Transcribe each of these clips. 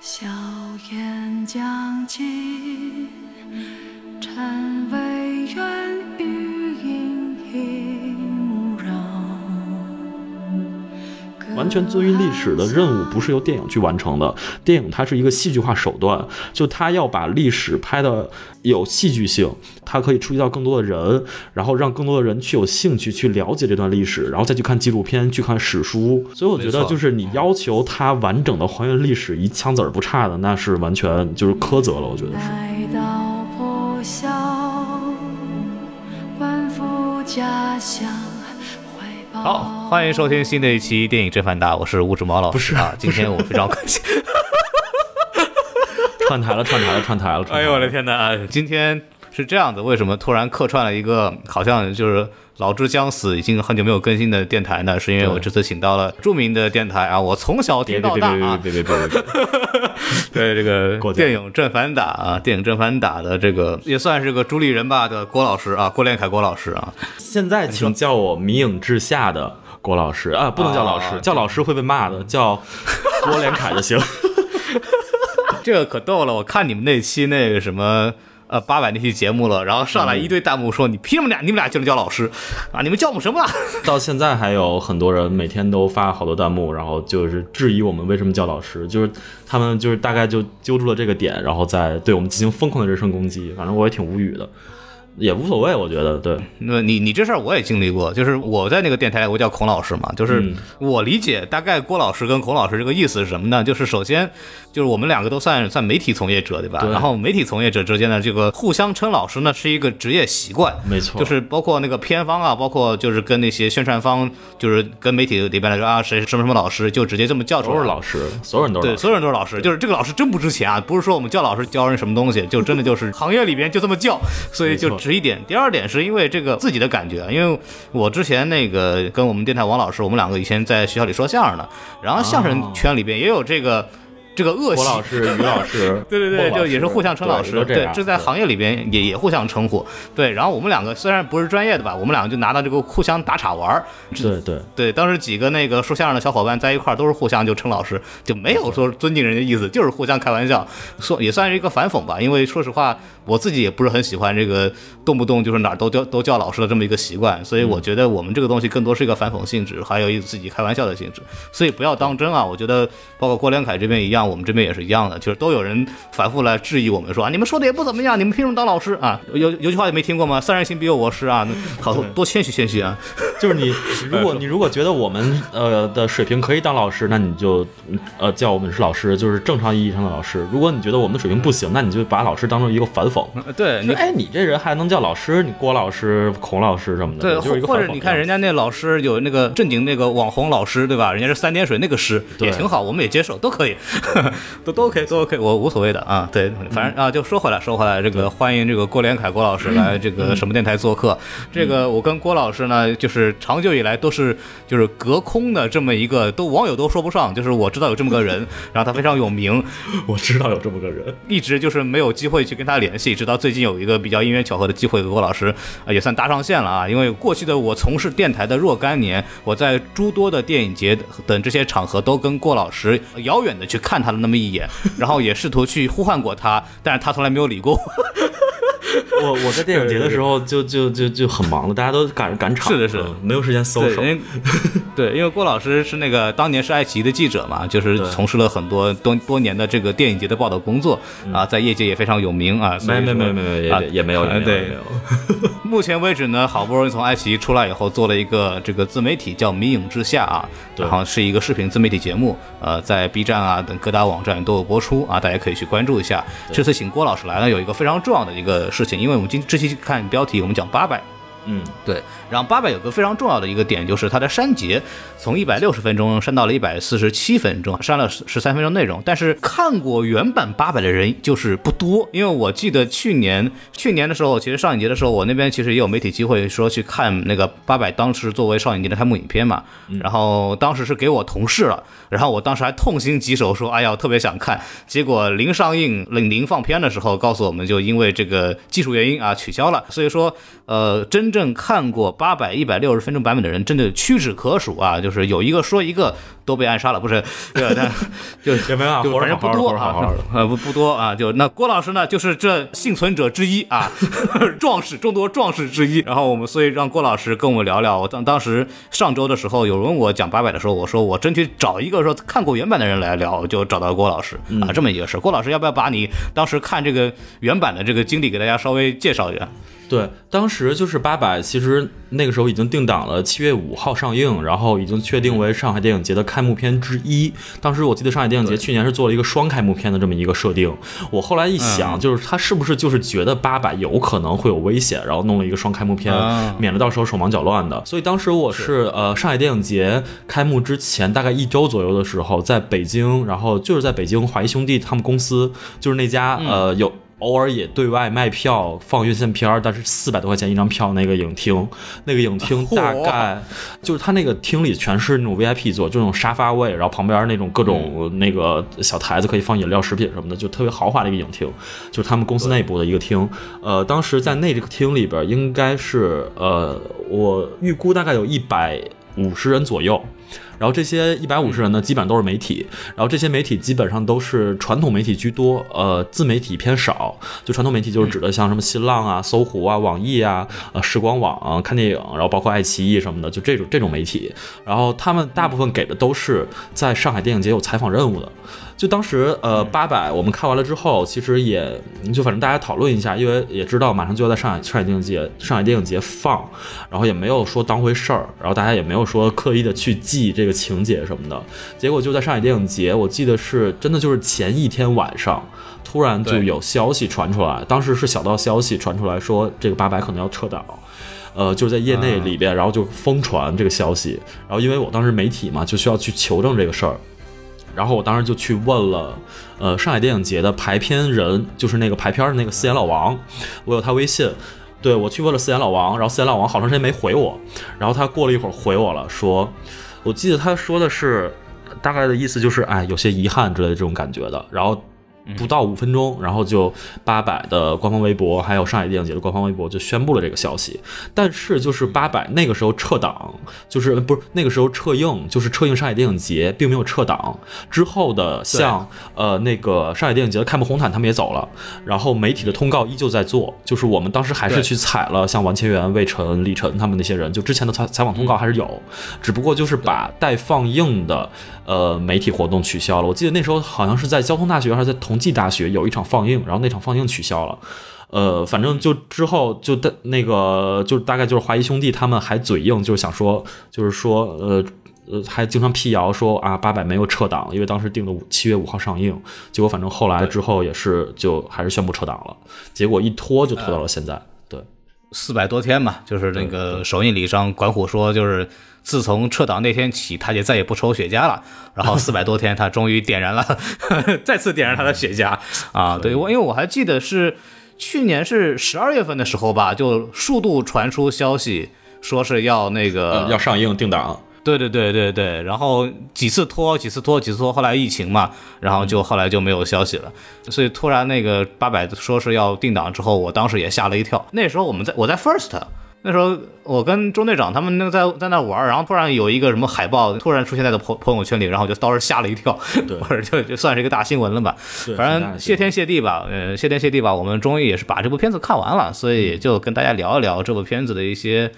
硝烟将尽，尘为愿完全遵于历史的任务不是由电影去完成的，电影它是一个戏剧化手段，就它要把历史拍的有戏剧性，它可以触及到更多的人，然后让更多的人去有兴趣去了解这段历史，然后再去看纪录片、去看史书。所以我觉得就是你要求它完整的还原历史，一枪子儿不差的，那是完全就是苛责了，我觉得是。来到破晓，奔赴家乡，好，欢迎收听新的一期电影真反打，我是物质毛老师。不是啊，今天我非常开心。串台了，串台了，串台了！串台了哎呦我的！天哪！啊今天是这样子，为什么突然客串了一个好像就是老之将死，已经很久没有更新的电台呢？是因为我这次请到了著名的电台啊，我从小别听别别别到大啊，别别别别别！对这个电影正反打啊，电影正反打的这个也算是个主理人吧的郭老师啊，郭连凯郭老师啊，现在请叫我迷影之下的郭老师啊，不能叫老师，叫老师会被骂的，叫郭连凯就行。这个可逗了，我看你们那期那个什么。呃，八百那期节目了，然后上来一堆弹幕说：“你凭什么俩？你们俩就能叫老师啊？你们叫我们什么啊？” 到现在还有很多人每天都发好多弹幕，然后就是质疑我们为什么叫老师，就是他们就是大概就揪住了这个点，然后再对我们进行疯狂的人身攻击。反正我也挺无语的，也无所谓，我觉得对。那你你这事儿我也经历过，就是我在那个电台，我叫孔老师嘛，就是嗯我理解大概郭老师跟孔老师这个意思是什么呢？就是首先就是我们两个都算算媒体从业者对吧？对然后媒体从业者之间的这个互相称老师呢是一个职业习惯，没错就是包括那个片方啊，包括就是跟那些宣传方，就是跟媒体里边来说啊谁什么什么老师，就直接这么叫出来，都是老师，所有人都是对，所有人都是老师，就是这个老师真不值钱啊，不是说我们叫老师教人什么东西，就真的就是行业里边就这么叫，所以就值一点。第二点是因为这个自己的感觉，因为我之前那个跟我们电台王老师，我们两个以前在学校里说相声的，然后相声圈里边也有这个。这个恶习，郭老师、于老师，对 对对，就也是互相称老师，对，这在行业里边也也互相称呼，对。然后我们两个虽然不是专业的吧，我们两个就拿到这个互相打岔玩儿，对对。对，当时几个那个说相声的小伙伴在一块儿，都是互相就称老师，就没有说尊敬人家意思，就是互相开玩笑，说也算是一个反讽吧。因为说实话，我自己也不是很喜欢这个动不动就是哪儿都叫都叫老师的这么一个习惯，所以我觉得我们这个东西更多是一个反讽性质，还有一自己开玩笑的性质，所以不要当真啊。我觉得包括郭连凯这边一样，我们这边也是一样的，就是都有人反复来质疑我们说啊，你们说的也不怎么样，你们凭什么当老师啊？有有句话也没听过吗？三人行必有我师啊，好多谦虚谦虚啊。就是你，如果你如果觉得我们呃的水平可以当老师，那你就呃叫我们是老师，就是正常意义上的老师。如果你觉得我们的水平不行，那你就把老师当成一个反讽。对你哎，你这人还能叫老师？你郭老师、孔老师什么的，对，就是一个或者你看人家那老师有那个正经那个网红老师，对吧？人家是三点水那个师也挺好，我们也接受，都可以，都都 OK，都 OK，我无所谓的啊。对，反正啊，就说回来，说回来，这个欢迎这个郭连凯郭老师来这个什么电台做客。这个我跟郭老师呢，就是长久以来都是就是隔空的这么一个，都网友都说不上，就是我知道有这么个人，然后他非常有名，我知道有这么个人，一直就是没有机会去跟他联系，直到最近有一个比较因缘巧合的机会，和郭老师啊也算搭上线了啊。因为过去的我从事电台的若干年，我在诸多的电影节等这些场合都跟郭老师遥远的去看他了那么一眼，然后也试图去呼唤过他，但是他从来没有理过我。我我在电影节的时候就就就就很忙的，大家都赶赶场，是的是没有时间搜对，手 对，因为郭老师是那个当年是爱奇艺的记者嘛，就是从事了很多多多年的这个电影节的报道工作啊，在业界也非常有名啊。没没没没没啊也也没有，也没有 目前为止呢，好不容易从爱奇艺出来以后，做了一个这个自媒体叫《迷影之下》啊，然后是一个视频自媒体节目，呃，在 B 站啊等各大网站都有播出啊，大家可以去关注一下。这次请郭老师来呢，有一个非常重要的一个事情，因为我们今这期看标题，我们讲八百。嗯，对，然后八百有个非常重要的一个点，就是它的删节从一百六十分钟删到了一百四十七分钟，删了十十三分钟内容。但是看过原版八百的人就是不多，因为我记得去年去年的时候，其实上影节的时候，我那边其实也有媒体机会说去看那个八百，当时作为上影节的开幕影片嘛，然后当时是给我同事了，然后我当时还痛心疾首说，哎呀，我特别想看，结果临上映、临临放片的时候告诉我们，就因为这个技术原因啊取消了。所以说，呃，真真正看过八百、一百六十分钟版本的人，真的屈指可数啊！就是有一个说一个都被暗杀了，不是？对，但 就也没办法，就反正不多啊，呃不不多啊。就那郭老师呢，就是这幸存者之一啊，壮士众多壮士之一。然后我们所以让郭老师跟我们聊聊。我当当时上周的时候，有人问我讲八百的时候，我说我争取找一个说看过原版的人来聊，就找到郭老师啊，这么一个事。郭老师要不要把你当时看这个原版的这个经历给大家稍微介绍一下？对，当时就是八佰，其实那个时候已经定档了七月五号上映，然后已经确定为上海电影节的开幕片之一。当时我记得上海电影节去年是做了一个双开幕片的这么一个设定。我后来一想，就是他是不是就是觉得八佰有可能会有危险，然后弄了一个双开幕片，免得到时候手忙脚乱的。所以当时我是呃上海电影节开幕之前大概一周左右的时候，在北京，然后就是在北京华谊兄弟他们公司，就是那家呃有。偶尔也对外卖票放院线片儿，但是四百多块钱一张票那个影厅，那个影厅大概就是它那个厅里全是那种 VIP 座，就那种沙发位，然后旁边那种各种那个小台子可以放饮料、食品什么的，就特别豪华的一个影厅，就是他们公司内部的一个厅。呃，当时在那这个厅里边，应该是呃，我预估大概有一百五十人左右。然后这些一百五十人呢，基本上都是媒体。然后这些媒体基本上都是传统媒体居多，呃，自媒体偏少。就传统媒体就是指的像什么新浪啊、搜狐啊、网易啊、呃时光网看电影，然后包括爱奇艺什么的，就这种这种媒体。然后他们大部分给的都是在上海电影节有采访任务的。就当时呃八百我们看完了之后，其实也就反正大家讨论一下，因为也知道马上就要在上海上海电影节上海电影节放，然后也没有说当回事儿，然后大家也没有说刻意的去记这个情节什么的。结果就在上海电影节，我记得是真的就是前一天晚上，突然就有消息传出来，当时是小道消息传出来说这个八百可能要撤档。呃，就是在业内里边，然后就疯传这个消息，然后因为我当时媒体嘛，就需要去求证这个事儿。然后我当时就去问了，呃，上海电影节的排片人，就是那个排片的那个四眼老王，我有他微信，对我去问了四眼老王，然后四眼老王好长时间没回我，然后他过了一会儿回我了，说，我记得他说的是，大概的意思就是，哎，有些遗憾之类的这种感觉的，然后。不到五分钟，然后就八百的官方微博，还有上海电影节的官方微博就宣布了这个消息。但是就是八百那个时候撤档，就是不是那个时候撤映，就是撤映上海电影节，并没有撤档。之后的像呃那个上海电影节的开幕红毯，他们也走了。然后媒体的通告依旧在做，就是我们当时还是去采了像王千源、魏晨、李晨他们那些人，就之前的采采访通告还是有，只不过就是把待放映的呃媒体活动取消了。我记得那时候好像是在交通大学还是在同济大学有一场放映，然后那场放映取消了，呃，反正就之后就的那个就大概就是华谊兄弟他们还嘴硬，就是想说，就是说，呃呃，还经常辟谣说啊八百没有撤档，因为当时定的七月五号上映，结果反正后来之后也是就还是宣布撤档了，结果一拖就拖到了现在，对，四百多天嘛，就是那个首映礼上管虎说就是。自从撤档那天起，他就再也不抽雪茄了。然后四百多天，他终于点燃了，再次点燃他的雪茄啊！对我，因为我还记得是去年是十二月份的时候吧，就数度传出消息说是要那个要上映定档。对对对对对，然后几次拖，几次拖，几次拖，后来疫情嘛，然后就后来就没有消息了。所以突然那个八百说是要定档之后，我当时也吓了一跳。那时候我们在我在 First。那时候我跟中队长他们那个在在那玩，然后突然有一个什么海报突然出现在的朋朋友圈里，然后我就当时吓了一跳，或者就就算是一个大新闻了吧。反正谢天谢地吧，呃，谢天谢地吧，我们终于也是把这部片子看完了，所以也就跟大家聊一聊这部片子的一些。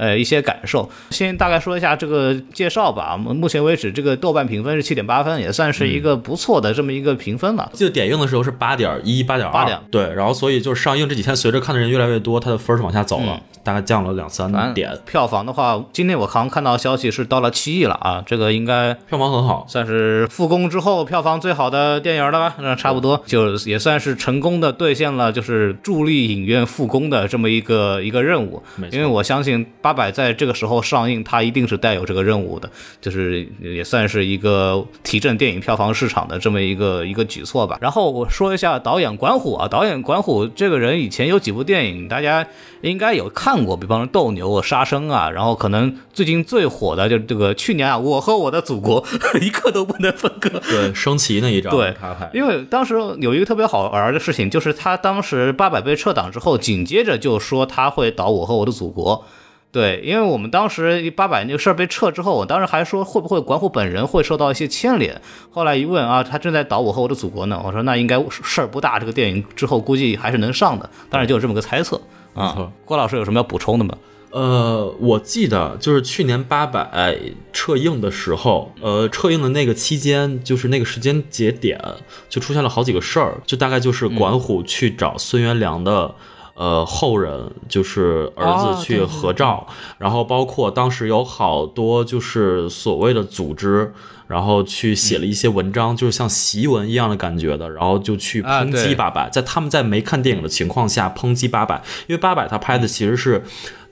呃，一些感受，先大概说一下这个介绍吧。目前为止，这个豆瓣评分是七点八分，也算是一个不错的这么一个评分了。记得点映的时候是八点一、八点二，对。然后，所以就是上映这几天，随着看的人越来越多，它的分是往下走了，大概降了两三点。票房的话，今天我好像看到消息是到了七亿了啊，这个应该票房很好，算是复工之后票房最好的电影了吧？那差不多，就也算是成功的兑现了，就是助力影院复工的这么一个一个任务。因为我相信。八百在这个时候上映，它一定是带有这个任务的，就是也算是一个提振电影票房市场的这么一个一个举措吧。然后我说一下导演管虎啊，导演管虎这个人以前有几部电影大家应该有看看过，比方说斗牛啊、杀生啊，然后可能最近最火的就是这个去年啊，我和我的祖国 一刻都不能分割。对升旗那一张，对因为当时有一个特别好玩的事情，就是他当时八百被撤档之后，紧接着就说他会导《我和我的祖国》。对，因为我们当时八百那个事儿被撤之后，我当时还说会不会管虎本人会受到一些牵连。后来一问啊，他正在导《我和我的祖国》呢。我说那应该事儿不大，这个电影之后估计还是能上的。当然就有这么个猜测啊。郭老师有什么要补充的吗？呃，我记得就是去年八百撤映的时候，呃，撤映的那个期间，就是那个时间节点，就出现了好几个事儿，就大概就是管虎去找孙元良的。呃，后人就是儿哦子去合照，然后包括当时有好多就是所谓的组织，然后去写了一些文章，就是像檄文一样的感觉的，然后就去抨击八百，在他们在没看电影的情况下抨击八百，因为八百他拍的其实是。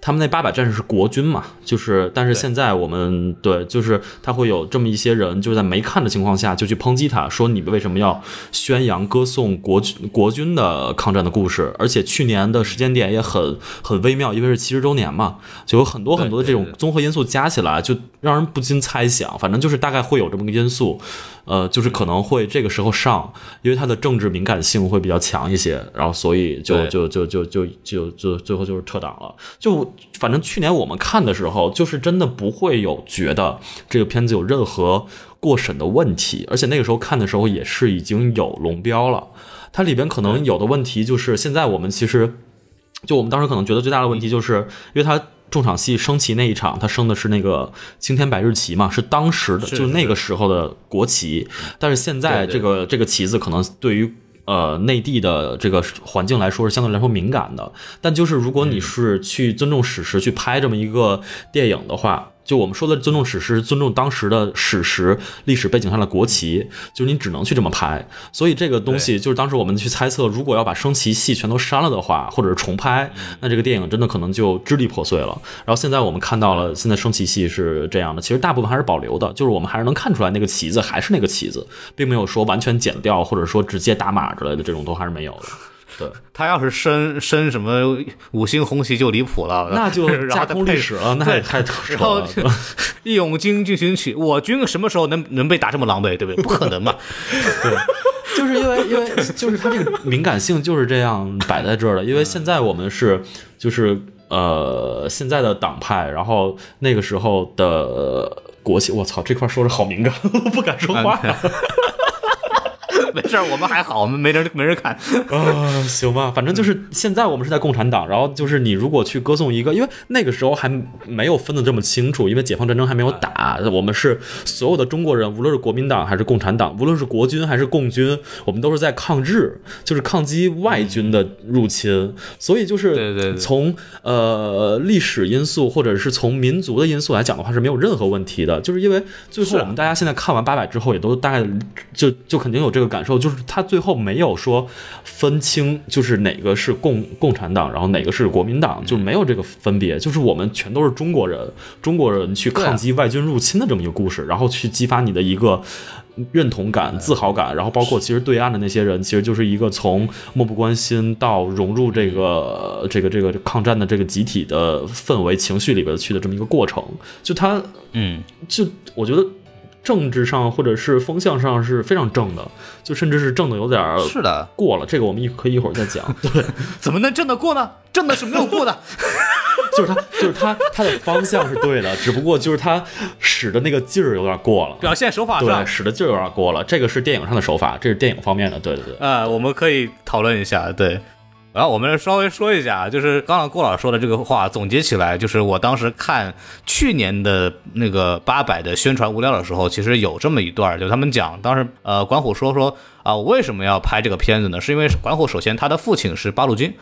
他们那八百战士是国军嘛，就是，但是现在我们对，就是他会有这么一些人，就是在没看的情况下就去抨击他，说你们为什么要宣扬歌颂国军国军的抗战的故事？而且去年的时间点也很很微妙，因为是七十周年嘛，就有很多很多的这种综合因素加起来，就让人不禁猜想，反正就是大概会有这么个因素，呃，就是可能会这个时候上，因为它的政治敏感性会比较强一些，然后所以就就就就就就就最后就是撤档了。就反正去年我们看的时候，就是真的不会有觉得这个片子有任何过审的问题，而且那个时候看的时候也是已经有龙标了，它里边可能有的问题就是现在我们其实。就我们当时可能觉得最大的问题，就是因为它重场戏升旗那一场，它升的是那个青天白日旗嘛，是当时的就是那个时候的国旗，但是现在这个这个旗子可能对于。呃，内地的这个环境来说是相对来说敏感的，但就是如果你是去尊重史实去拍这么一个电影的话，就我们说的尊重史实，尊重当时的史实历史背景下的国旗，就是你只能去这么拍。所以这个东西就是当时我们去猜测，如果要把升旗戏全都删了的话，或者是重拍，那这个电影真的可能就支离破碎了。然后现在我们看到了，现在升旗戏是这样的，其实大部分还是保留的，就是我们还是能看出来那个旗子还是那个旗子，并没有说完全剪掉，或者说直接打码之类的这种都还是没有的。对，他要是升升什么五星红旗就离谱了，那就 架空历史了，那也太扯然后了。《义勇军进行曲》，我军什么时候能能被打这么狼狈，对不对？不可能嘛！就是因为因为就是他这个敏感性就是这样摆在这儿的，因为现在我们是就是呃现在的党派，然后那个时候的呃国旗，我操，这块说着好敏感，我不敢说话。没事儿，我们还好，我们没人没人看。啊，行吧，反正就是现在我们是在共产党，然后就是你如果去歌颂一个，因为那个时候还没有分得这么清楚，因为解放战争还没有打，我们是所有的中国人，无论是国民党还是共产党，无论是国军还是共军，我们都是在抗日，就是抗击外军的入侵，所以就是从呃历史因素或者是从民族的因素来讲的话是没有任何问题的，就是因为最后我们大家现在看完八百之后，也都大概就就肯定有这个感受，就是他最后没有说分清，就是哪个是共共产党，然后哪个是国民党，就没有这个分别，就是我们全都是中国人，中国人去抗击外军入侵的这么一个故事，然后去激发你的一个。认同感、自豪感，然后包括其实对岸的那些人，其实就是一个从漠不关心到融入这个这个这个抗战的这个集体的氛围情绪里边去的这么一个过程。就他嗯，就我觉得政治上或者是风向上是非常正的，就甚至是正的有点儿是的，过了。这个我们一可以一会儿再讲。对，怎么能正得过呢？正的是没有过的。就是他，就是他，他的方向是对的，只不过就是他使的那个劲儿有点过了。表现手法对，上，使的劲儿有点过了。这个是电影上的手法，这是电影方面的。对对对。呃，我们可以讨论一下。对，然后我们稍微说一下，就是刚刚郭老师说的这个话，总结起来，就是我当时看去年的那个八百的宣传物料的时候，其实有这么一段，就他们讲，当时呃，管虎说说啊、我为什么要拍这个片子呢？是因为管虎首先他的父亲是八路军。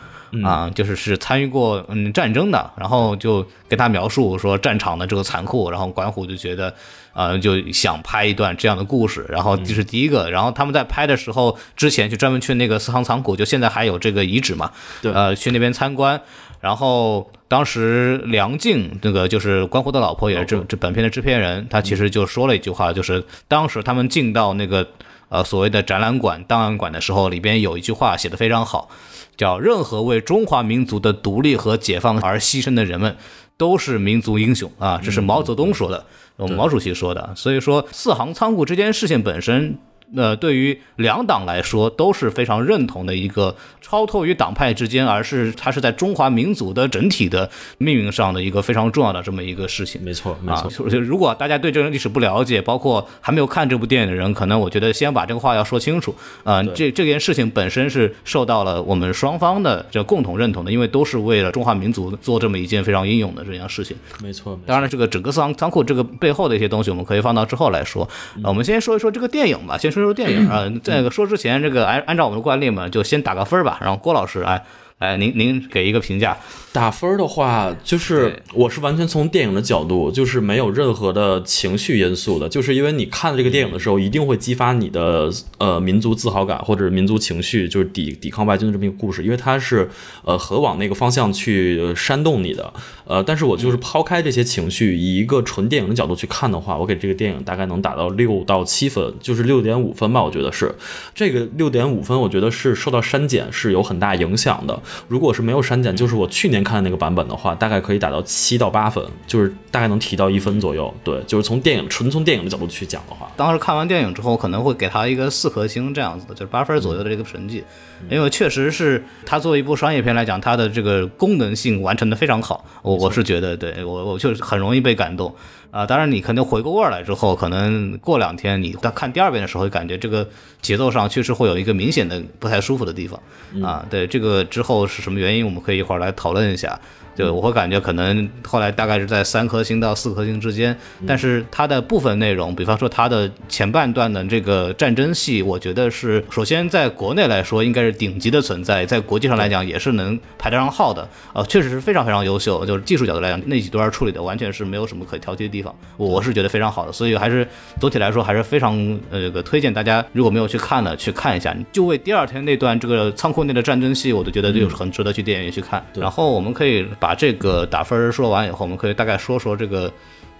啊，就是是参与过嗯战争的，然后就跟他描述说战场的这个残酷，然后管虎就觉得，呃，就想拍一段这样的故事，然后这是第一个，然后他们在拍的时候之前就专门去那个四行仓库，就现在还有这个遗址嘛，对。呃，去那边参观，然后当时梁静那个就是关虎的老婆，也是这这本片的制片人，他其实就说了一句话，就是当时他们进到那个呃所谓的展览馆、档案馆的时候，里边有一句话写的非常好，叫“任何为中华民族的独立和解放而牺牲的人们，都是民族英雄啊”，这是毛泽东说的，我们毛主席说的。所以说，四行仓库这件事情本身。那对于两党来说都是非常认同的一个超脱于党派之间，而是它是在中华民族的整体的命运上的一个非常重要的这么一个事情。没错，没错。就如果大家对这个历史不了解，包括还没有看这部电影的人，可能我觉得先把这个话要说清楚。啊，这这件事情本身是受到了我们双方的这共同认同的，因为都是为了中华民族做这么一件非常英勇的这件事情。没错。当然了，这个整个仓仓库这个背后的一些东西，我们可以放到之后来说。我们先说一说这个电影吧，先。说说电影啊，这个说之前，这个按按照我们的惯例嘛，就先打个分吧。然后郭老师，哎哎，您您给一个评价。打分的话，就是我是完全从电影的角度，就是没有任何的情绪因素的，就是因为你看这个电影的时候，一定会激发你的呃民族自豪感或者民族情绪，就是抵抵抗外军的这么一个故事，因为它是呃很往那个方向去煽动你的。呃，但是我就是抛开这些情绪，以一个纯电影的角度去看的话，我给这个电影大概能打到六到七分，就是六点五分吧，我觉得是这个六点五分，我觉得是受到删减是有很大影响的。如果是没有删减，就是我去年。看那个版本的话，大概可以打到七到八分，就是大概能提到一分左右。对，就是从电影纯从电影的角度去讲的话，当时看完电影之后，可能会给他一个四颗星这样子的，就是八分左右的这个成绩，因为确实是他作为一部商业片来讲，它的这个功能性完成的非常好。我我是觉得，对我我就是很容易被感动。啊，当然你肯定回过味儿来之后，可能过两天你再看第二遍的时候，感觉这个节奏上确实会有一个明显的不太舒服的地方。啊，对，这个之后是什么原因，我们可以一会儿来讨论一下。就我会感觉可能后来大概是在三颗星到四颗星之间，但是它的部分内容，比方说它的前半段的这个战争戏，我觉得是首先在国内来说应该是顶级的存在，在国际上来讲也是能排得上号的，呃，确实是非常非常优秀，就是技术角度来讲那几段处理的完全是没有什么可挑剔的地方，我是觉得非常好的，所以还是总体来说还是非常呃这个推荐大家如果没有去看的去看一下，就为第二天那段这个仓库内的战争戏，我都觉得就是很值得去电影院去看，然后我们可以。把这个打分说完以后，我们可以大概说说这个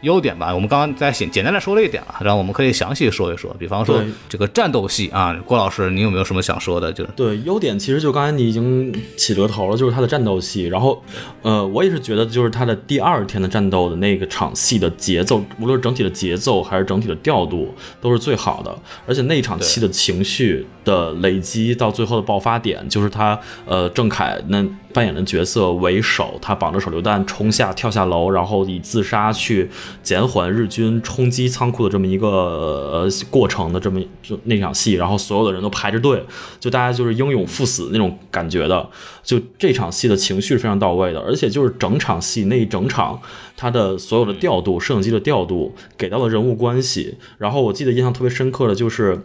优点吧。我们刚刚在简简单的说了一点了，然后我们可以详细说一说。比方说这个战斗戏啊，郭老师，你有没有什么想说的？就是对优点，其实就刚才你已经起了头了，就是他的战斗戏。然后，呃，我也是觉得，就是他的第二天的战斗的那个场戏的节奏，无论是整体的节奏还是整体的调度，都是最好的。而且那一场戏的情绪的累积到最后的爆发点，就是他呃郑恺那。扮演的角色为首，他绑着手榴弹冲下跳下楼，然后以自杀去减缓日军冲击仓库的这么一个呃过程的这么就那场戏，然后所有的人都排着队，就大家就是英勇赴死那种感觉的，就这场戏的情绪是非常到位的，而且就是整场戏那一整场他的所有的调度，摄影机的调度给到了人物关系，然后我记得印象特别深刻的就是。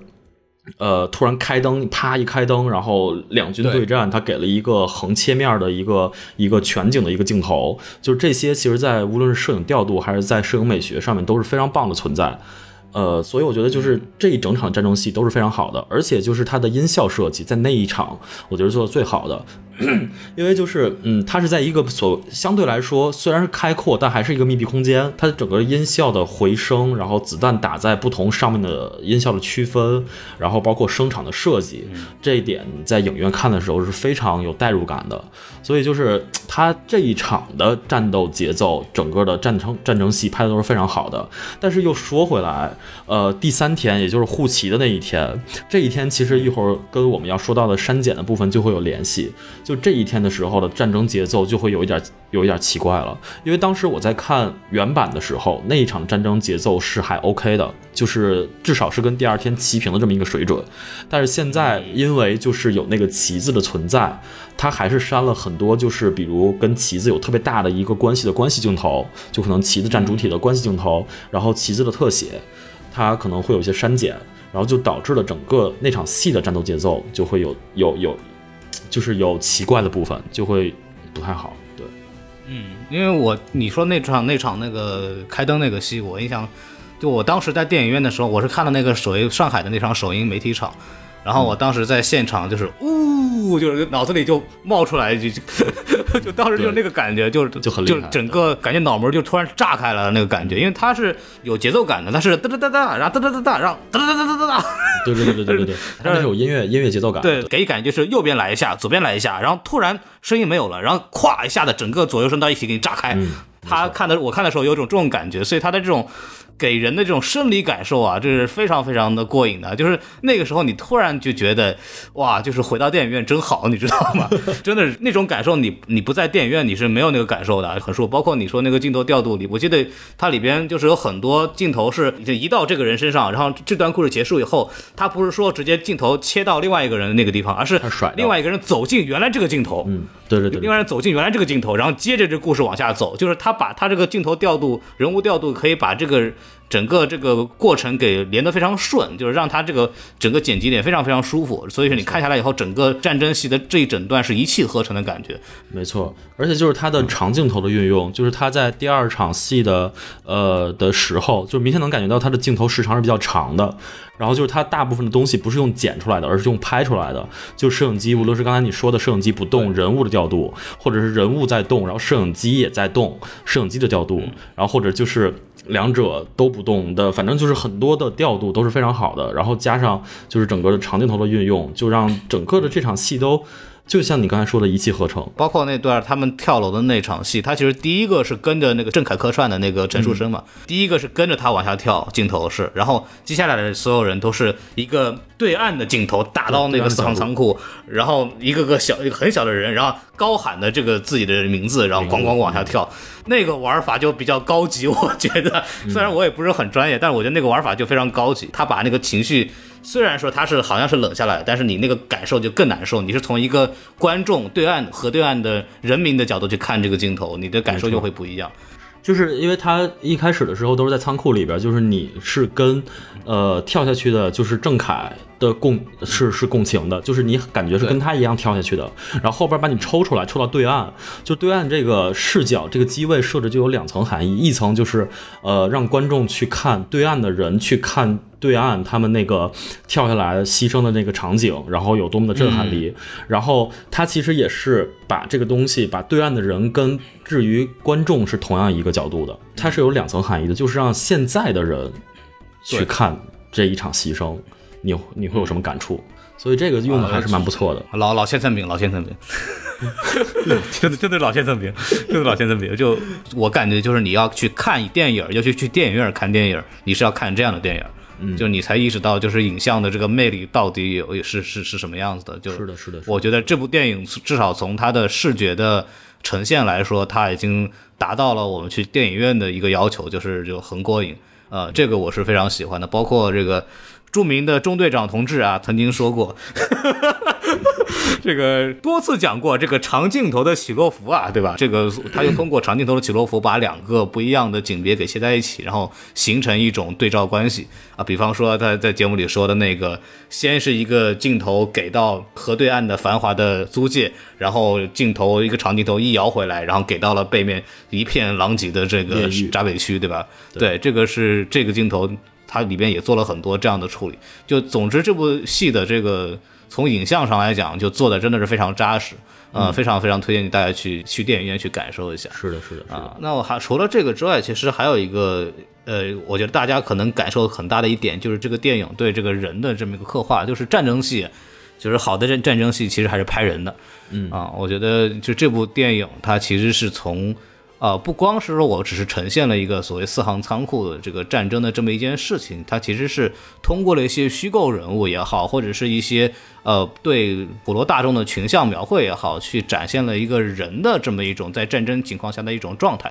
呃，突然开灯，啪一开灯，然后两军对战，他给了一个横切面的一个一个全景的一个镜头，就是这些，其实，在无论是摄影调度还是在摄影美学上面都是非常棒的存在。呃，所以我觉得就是这一整场战争戏都是非常好的，而且就是它的音效设计在那一场，我觉得做的最好的。因为就是，嗯，它是在一个所相对来说虽然是开阔，但还是一个密闭空间。它整个音效的回声，然后子弹打在不同上面的音效的区分，然后包括声场的设计，这一点在影院看的时候是非常有代入感的。所以就是它这一场的战斗节奏，整个的战争战争戏拍的都是非常好的。但是又说回来，呃，第三天也就是护旗的那一天，这一天其实一会儿跟我们要说到的删减的部分就会有联系。就这一天的时候的战争节奏就会有一点有一点奇怪了，因为当时我在看原版的时候，那一场战争节奏是还 OK 的，就是至少是跟第二天齐平的这么一个水准。但是现在因为就是有那个旗子的存在，它还是删了很多，就是比如跟旗子有特别大的一个关系的关系镜头，就可能旗子占主体的关系镜头，然后旗子的特写，它可能会有一些删减，然后就导致了整个那场戏的战斗节奏就会有有有。就是有奇怪的部分，就会不太好。对，嗯，因为我你说那场那场那个开灯那个戏，我印象，就我当时在电影院的时候，我是看了那个首映上海的那场首映媒体场，然后我当时在现场就是呜，就是脑子里就冒出来一句，就 就当时就是那个感觉，就是就很就整个感觉脑门就突然炸开了那个感觉，因为它是有节奏感的，它是哒哒哒哒，然后哒哒哒哒，然后哒哒哒哒哒哒，对对对对对对对，它是有音乐音乐节奏感。对，给感觉就是右边来一下，左边来一下，然后突然声音没有了，然后咵一下子整个左右声道一起给你炸开。他看的我看的时候有种这种感觉，所以他的这种给人的这种生理感受啊，这是非常非常的过瘾的。就是那个时候你突然就觉得哇，就是回到电影院真好，你知道吗？真的是那种感受，你你不在电影院你是没有那个感受的，很舒服。包括你说那个镜头调度里，我记得它里边就是有很多镜头是就移到这个人身上，然后这段故事结束以后，他不是说直接镜头切到另外一个人的那个地方，而是甩另外一个人走进原来这个镜头，嗯，对对对对，另外人走进原来这个镜头，然后接着这故事往下走，就是他把他这个镜头调度、人物调度，可以把这个整个这个过程给连得非常顺，就是让他这个整个剪辑点非常非常舒服。所以说你看下来以后，整个战争戏的这一整段是一气呵成的感觉。没错。而且就是它的长镜头的运用，就是他在第二场戏的呃的时候，就明显能感觉到他的镜头时长是比较长的。然后就是它大部分的东西不是用剪出来的，而是用拍出来的。就摄影机，无论是刚才你说的摄影机不动，人物的调度，或者是人物在动，然后摄影机也在动，摄影机的调度，然后或者就是两者都不动的，反正就是很多的调度都是非常好的。然后加上就是整个的长镜头的运用，就让整个的这场戏都就像你刚才说的一气呵成。包括那段他们跳楼的那场戏，他其实第一个是跟着那个郑恺客串的那个陈树生嘛，第一个是跟着他往下跳，镜头是，然后接下来的所有人都是一个对岸的镜头打到那个四行仓库，然后一个个小一个很小的人，然后高喊的这个自己的名字，然后咣咣往下跳，那个玩法就比较高级，我觉得，虽然我也不是很专业，但是我觉得那个玩法就非常高级，他把那个情绪。虽然说他是好像是冷下来，但是你那个感受就更难受。你是从一个观众对岸和对岸的人民的角度去看这个镜头，你的感受就会不一样。就是因为他一开始的时候都是在仓库里边，就是你是跟呃跳下去的，就是郑恺的共是是共情的，就是你感觉是跟他一样跳下去的，然后后边把你抽出来，抽到对岸，就对岸这个视角这个机位设置就有两层含义，一层就是呃让观众去看对岸的人去看对岸他们那个跳下来牺牲的那个场景，然后有多么的震撼力，然后他其实也是把这个东西把对岸的人跟至于观众是同样一个角度的，它是有两层含义的，就是让现在的人去看这一场牺牲。你你会有什么感触？所以这个用的还是蛮不错的。老老先生饼，老先生 饼，真的真的老先生饼，真的老先生饼。就我感觉，就是你要去看电影，要去去电影院看电影，你是要看这样的电影，嗯就你才意识到，就是影像的这个魅力到底有是是是什么样子的。就是的，是的，我觉得这部电影至少从它的视觉的呈现来说，它已经达到了我们去电影院的一个要求，就是就很过瘾。呃，这个我是非常喜欢的，包括这个著名的中队长同志啊，曾经说过，这个多次讲过这个长镜头的起落幅啊，对吧？这个他就通过长镜头的起落幅，把两个不一样的景别给切在一起，然后形成一种对照关系啊。比方说他在节目里说的那个，先是一个镜头给到河对岸的繁华的租界，然后镜头一个长镜头一摇回来，然后给到了背面一片狼藉的这个闸北区，对吧？对，这个是这个镜头。它里边也做了很多这样的处理，就总之这部戏的这个从影像上来讲，就做的真的是非常扎实，呃，非常非常推荐大家去去电影院去感受一下。是的，是的，是啊的，，那我还除了这个之外，其实还有一个，呃，我觉得大家可能感受很大的一点，就是这个电影对这个人的这么一个刻画，就是战争戏，就是好的战战争戏其实还是拍人的，嗯啊，我觉得就这部电影它其实是从。啊、不光是说我只是呈现了一个所谓四行仓库的这个战争的这么一件事情，它其实是通过了一些虚构人物也好，或者是一些呃对普罗大众的群像描绘也好，去展现了一个人的这么一种在战争情况下的一种状态。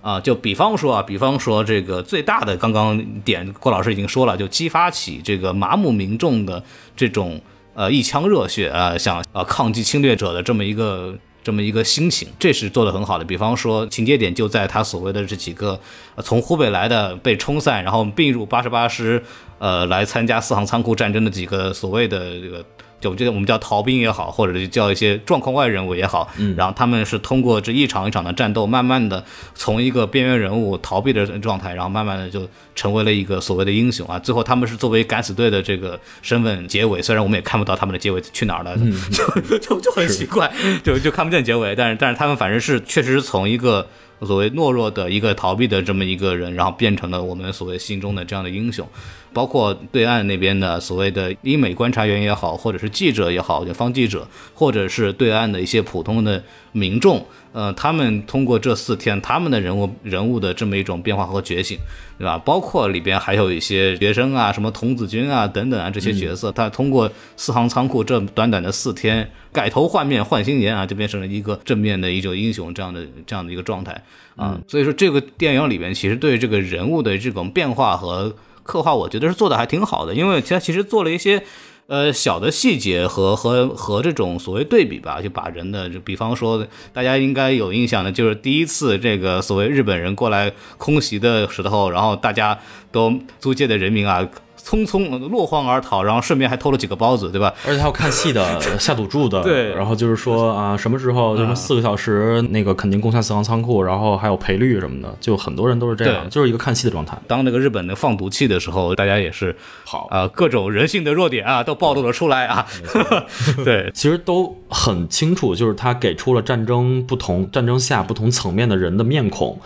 啊，就比方说啊，比方说这个最大的，刚刚点郭老师已经说了，就激发起这个麻木民众的这种呃一腔热血啊，想啊抗击侵略者的这么一个这么一个心情，这是做的很好的。比方说情节点就在他所谓的这几个、呃从湖北来的被冲散，然后并入八十八师呃来参加四行仓库战争的几个所谓的这个。就这个我们叫逃兵也好，或者是叫一些状况外人物也好，嗯，然后他们是通过这一场一场的战斗，慢慢的从一个边缘人物逃避的状态，然后慢慢的就成为了一个所谓的英雄啊。最后他们是作为敢死队的这个身份结尾，虽然我们也看不到他们的结尾去哪儿了，就 就就很奇怪，就就看不见结尾，但是但是他们反正是确实是从一个。所谓懦弱的一个逃避的这么一个人，然后变成了我们所谓心中的这样的英雄，包括对岸那边的所谓的英美观察员也好，或者是记者也好，就方记者，或者是对岸的一些普通的民众，呃，他们通过这四天他们的人物人物的这么一种变化和觉醒，对吧？包括里边还有一些学生啊，什么童子军啊等等啊这些角色，他通过四行仓库这短短的四天。改头换面换新颜啊，就变成了一个正面的一种英雄这样的这样的一个状态啊。所以说这个电影里边其实对这个人物的这种变化和刻画，我觉得是做的还挺好的。因为他其实做了一些呃小的细节和和和这种所谓对比吧，就把人的就比方说大家应该有印象的，就是第一次这个所谓日本人过来空袭的时候，然后大家都租界的人民啊。匆匆落荒而逃，然后顺便还偷了几个包子，对吧？而且还有看戏的、下赌注的，对。然后就是说啊，什么时候什么四个小时，那个肯定攻下四行仓库，然后还有赔率什么的，就很多人都是这样，就是一个看戏的状态。当那个日本的放毒气的时候，大家也是好啊，各种人性的弱点啊都暴露了出来啊。对，其实都很清楚，就是他给出了战争不同战争下不同层面的人的面孔。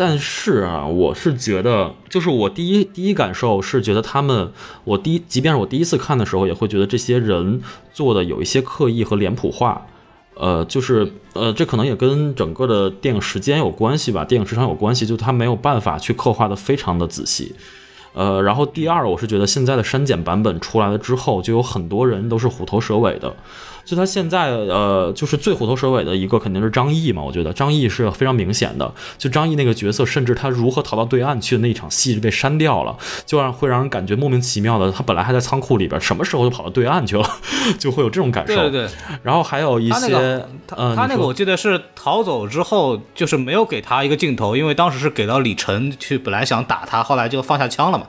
但是啊，我是觉得，就是我第一第一感受是觉得他们，我第一，即便是我第一次看的时候，也会觉得这些人做的有一些刻意和脸谱化，呃，就是呃，这可能也跟整个的电影时间有关系吧，电影时长有关系，就他没有办法去刻画的非常的仔细，呃，然后第二，我是觉得现在的删减版本出来了之后，就有很多人都是虎头蛇尾的。就他现在，呃，就是最虎头蛇尾的一个肯定是张译嘛，我觉得张译是非常明显的。就张译那个角色，甚至他如何逃到对岸去的那一场戏就被删掉了，就让会让人感觉莫名其妙的。他本来还在仓库里边，什么时候就跑到对岸去了，就会有这种感受。对对。然后还有一些，嗯，他那个我记得是逃走之后，就是没有给他一个镜头，因为当时是给到李晨去，本来想打他，后来就放下枪了嘛。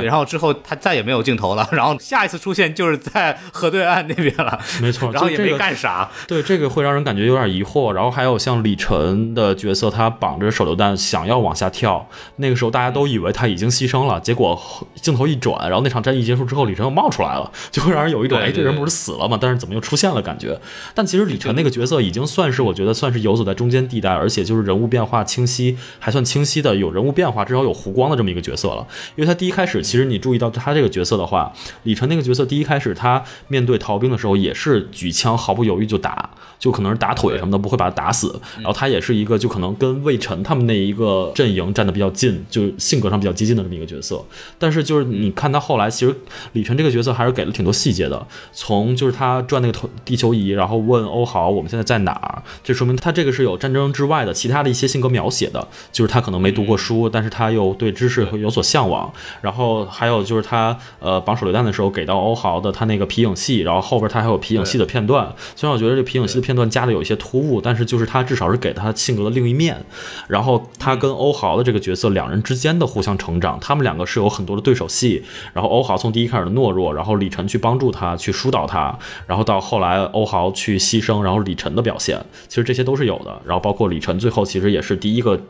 对，然后之后他再也没有镜头了，然后下一次出现就是在河对岸那边了，没错，然后也没干啥。对，这个会让人感觉有点疑惑。然后还有像李晨的角色，他绑着手榴弹想要往下跳，那个时候大家都以为他已经牺牲了，结果镜头一转，然后那场战役结束之后，李晨又冒出来了，就会让人有一种哎，这人不是死了吗？但是怎么又出现了感觉？但其实李晨那个角色已经算是我觉得算是游走在中间地带，而且就是人物变化清晰，还算清晰的有人物变化，至少有弧光的这么一个角色了。因为他第一开始。其实你注意到他这个角色的话，李晨那个角色第一开始他面对逃兵的时候也是举枪毫不犹豫就打，就可能是打腿什么的，不会把他打死。然后他也是一个就可能跟魏晨他们那一个阵营站的比较近，就性格上比较接近的这么一个角色。但是就是你看他后来，其实李晨这个角色还是给了挺多细节的，从就是他转那个投地球仪，然后问欧豪我们现在在哪儿，这说明他这个是有战争之外的其他的一些性格描写的，就是他可能没读过书，但是他又对知识有所向往，然后。后还有就是他呃绑手榴弹的时候给到欧豪的他那个皮影戏，然后后边他还有皮影戏的片段。虽然我觉得这皮影戏的片段加的有一些突兀，但是就是他至少是给他性格的另一面。然后他跟欧豪的这个角色两人之间的互相成长，他们两个是有很多的对手戏。然后欧豪从第一开始的懦弱，然后李晨去帮助他去疏导他，然后到后来欧豪去牺牲，然后李晨的表现，其实这些都是有的。然后包括李晨最后其实也是第一个。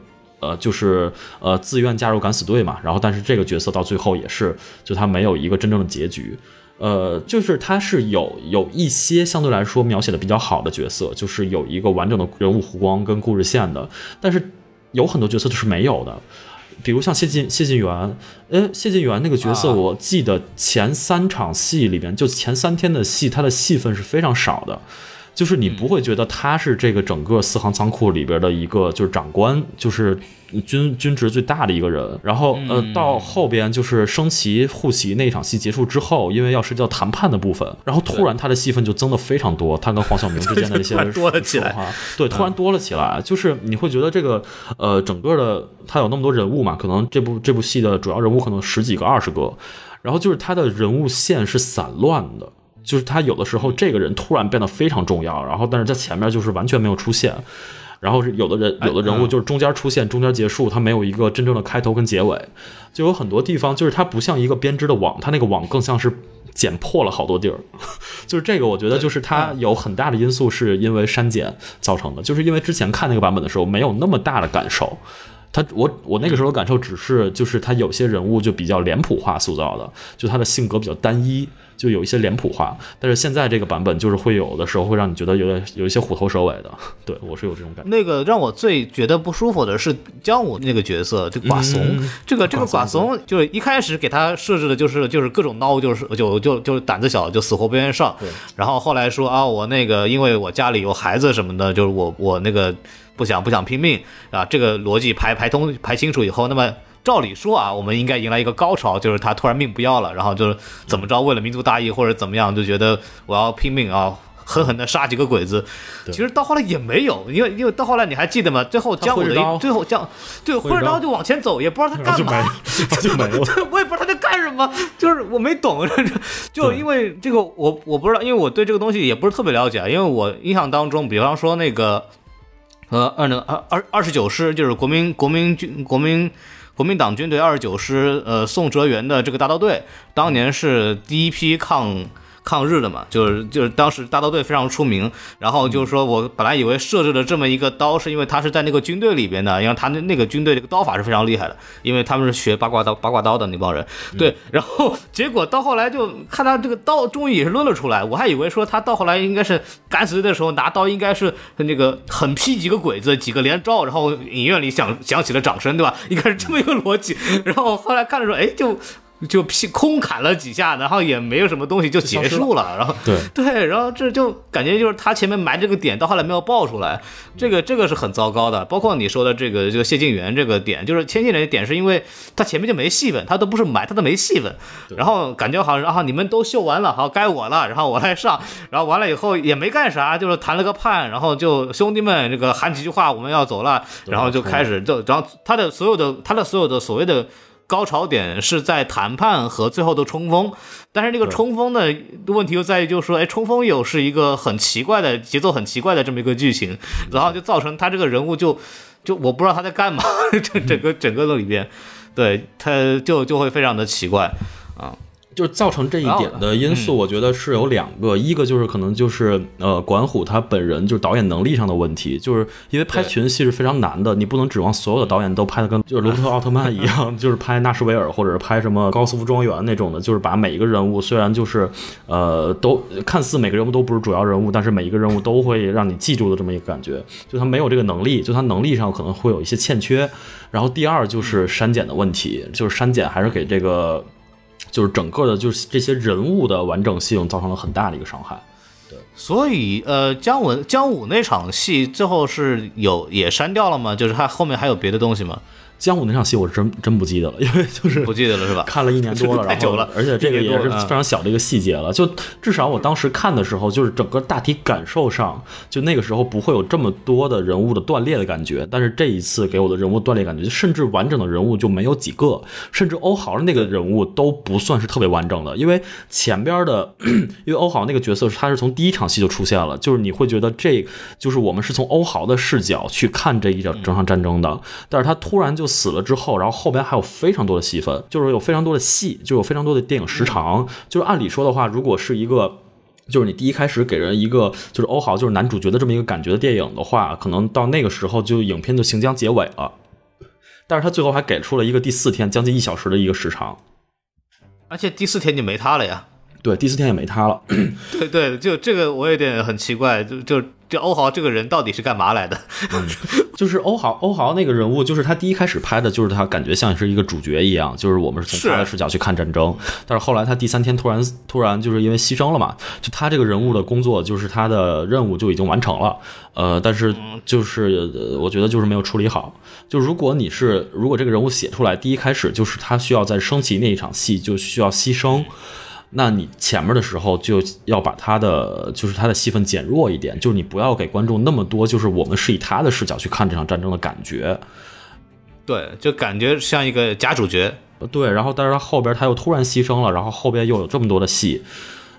呃，就是呃，自愿加入敢死队嘛，然后但是这个角色到最后也是，就他没有一个真正的结局，呃，就是他是有有一些相对来说描写的比较好的角色，就是有一个完整的人物弧光跟故事线的，但是有很多角色都是没有的，比如像谢晋谢晋元，呃，谢晋元那个角色，我记得前三场戏里边，就前三天的戏，他的戏份是非常少的。就是你不会觉得他是这个整个四行仓库里边的一个就是长官，就是军军职最大的一个人。然后呃，到后边就是升旗护旗那场戏结束之后，因为要涉及到谈判的部分，然后突然他的戏份就增的非常多，他跟黄晓明之间的那些 多了起来，对，突然多了起来。就是你会觉得这个呃，整个的他有那么多人物嘛，可能这部这部戏的主要人物可能十几个、二十个，然后就是他的人物线是散乱的。就是他有的时候这个人突然变得非常重要，然后但是在前面就是完全没有出现，然后是有的人有的人物嗯就是中间出现，中间结束，他没有一个真正的开头跟结尾，就有很多地方就是它不像一个编织的网，它那个网更像是剪破了好多地儿，就是这个我觉得就是它有很大的因素是因为删减造成的，就是因为之前看那个版本的时候没有那么大的感受。他我我那个时候的感受只是，就是他有些人物就比较脸谱化塑造的，就他的性格比较单一，就有一些脸谱化。但是现在这个版本就是会有的时候会让你觉得有点有一些虎头蛇尾的，对我是有这种感觉。那个让我最觉得不舒服的是姜武那个角色，就寡怂，嗯这个这个寡寡怂就是一开始给他设置的就是就是各种孬，就是就就就是胆子小，就死活不愿意上。然后后来说啊，我那个因为我家里有孩子什么的，就是我我那个不想不想拼命啊，这个逻辑排排通排清楚以后，那么。照理说啊，我们应该迎来一个高潮，就是他突然命不要了，然后就是怎么着，为了民族大义或者怎么样，就觉得我要拼命啊，狠狠的杀几个鬼子。其实到后来也没有，因为因为到后来你还记得吗？最后江武的挥着刀一最后江对挥着刀就往前走，也不知道他干嘛。就没了。我也不知道他在干什么，就是我没懂，就因为这个我我不知道，因为我对这个东西也不是特别了解，因为我印象当中，比方说那个呃二那个二二二十九师就是国民国民军国民。国民党军队二十九师，呃，宋哲元的这个大刀队，当年是第一批抗抗日的嘛，就是就是当时大刀队非常出名，然后就是说我本来以为设置了这么一个刀，是因为他是在那个军队里边的，因为他那那个军队这个刀法是非常厉害的，因为他们是学八卦刀八卦刀的那帮人，对，然后结果到后来就看他这个刀终于也是抡了出来，我还以为说他到后来应该是敢死队的时候拿刀应该是那个狠劈几个鬼子几个连招，然后影院里响响起了掌声，对吧？应该是这么一个逻辑，然后后来看的时候，哎就。就劈空砍了几下，然后也没有什么东西就结束了，然后对 对，然后这就感觉就是他前面埋这个点，到后来没有爆出来，这个这个是很糟糕的。包括你说的这个这个谢晋元这个点，就是千进人的点，是因为他前面就没戏份，他都不是埋，他都没戏份，然后感觉好像啊你们都秀完了，好该我了，然后我来上，然后完了以后也没干啥，就是谈了个判，然后就兄弟们这个喊几句话，我们要走了，然后就开始就然后他的所有的他的所有的所谓的。高潮点是在谈判和最后的冲锋，但是这个冲锋的问题又在于，就是说，哎，冲锋又是一个很奇怪的节奏，很奇怪的这么一个剧情，然后就造成他这个人物就就我不知道他在干嘛，整整个整个的里边，对他就就会非常的奇怪啊。就是造成这一点的因素，我觉得是有两个，一个就是可能就是呃管虎他本人就是导演能力上的问题，就是因为拍群戏是非常难的，你不能指望所有的导演都拍的跟就是罗伯特奥特曼一样，就是拍纳什维尔或者是拍什么高斯夫庄园那种的，就是把每一个人物虽然就是呃都看似每个人物都不是主要人物，但是每一个人物都会让你记住的这么一个感觉，就他没有这个能力，就他能力上可能会有一些欠缺。然后第二就是删减的问题，就是删减还是给这个。就是整个的，就是这些人物的完整性造成了很大的一个伤害。对所以，呃，姜文姜武那场戏最后是有也删掉了吗？就是他后面还有别的东西吗？姜武那场戏我是真真不记得了，因为就是不记得了是吧？看了一年多了，太久了而且这个也是非常小的一个细节了。就至少我当时看的时候，就是整个大体感受上，就那个时候不会有这么多的人物的断裂的感觉。但是这一次给我的人物断裂感觉，甚至完整的人物就没有几个，甚至欧豪的那个人物都不算是特别完整的，因为前边的，因为欧豪那个角色他是从第一场戏就出现了，就是你会觉得这就是我们是从欧豪的视角去看这一场整场战争的，但是他突然就死了之后，然后后边还有非常多的戏份，就是有非常多的戏，就有非常多的电影时长。就是按理说的话，如果是一个，就是你第一开始给人一个就是欧豪就是男主角的这么一个感觉的电影的话，可能到那个时候就影片就行将结尾了。但是他最后还给出了一个第四天将近一小时的一个时长，而且第四天就没他了呀。对，第四天也没他了。对对，就这个我有点很奇怪，就就这欧豪这个人到底是干嘛来的？就是欧豪，欧豪那个人物，就是他第一开始拍的，就是他感觉像是一个主角一样，就是我们是从他的视角去看战争。但是后来他第三天突然突然就是因为牺牲了嘛，就他这个人物的工作，就是他的任务就已经完成了。呃，但是就是、呃我觉得就是没有处理好。就如果你是如果这个人物写出来，第一开始就是他需要在升旗那一场戏就需要牺牲。那你前面的时候就要把他的就是他的戏份减弱一点，就是你不要给观众那么多，就是我们是以他的视角去看这场战争的感觉。对，就感觉像一个假主角。对，然后但是他后边他又突然牺牲了，然后后边又有这么多的戏，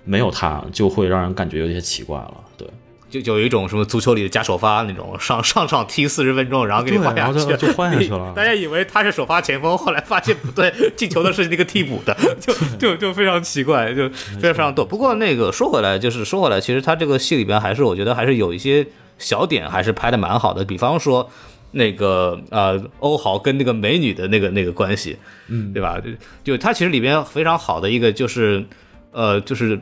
没有他就会让人感觉有些奇怪了。对，就就有一种什么足球里的假首发那种上上场踢四十分钟，然后给你换下去，就就换下去了 大家以为他是首发前锋，后来发现不对，进球的是那个替补的，就就就非常奇怪，就非常非常逗。不过那个说回来，就是说回来，其实他这个戏里边还是我觉得还是有一些小点还是拍的蛮好的，比方说。那个呃，欧豪跟那个美女的那个那个关系，嗯，对吧？就就它其实里边非常好的一个就是，呃，就是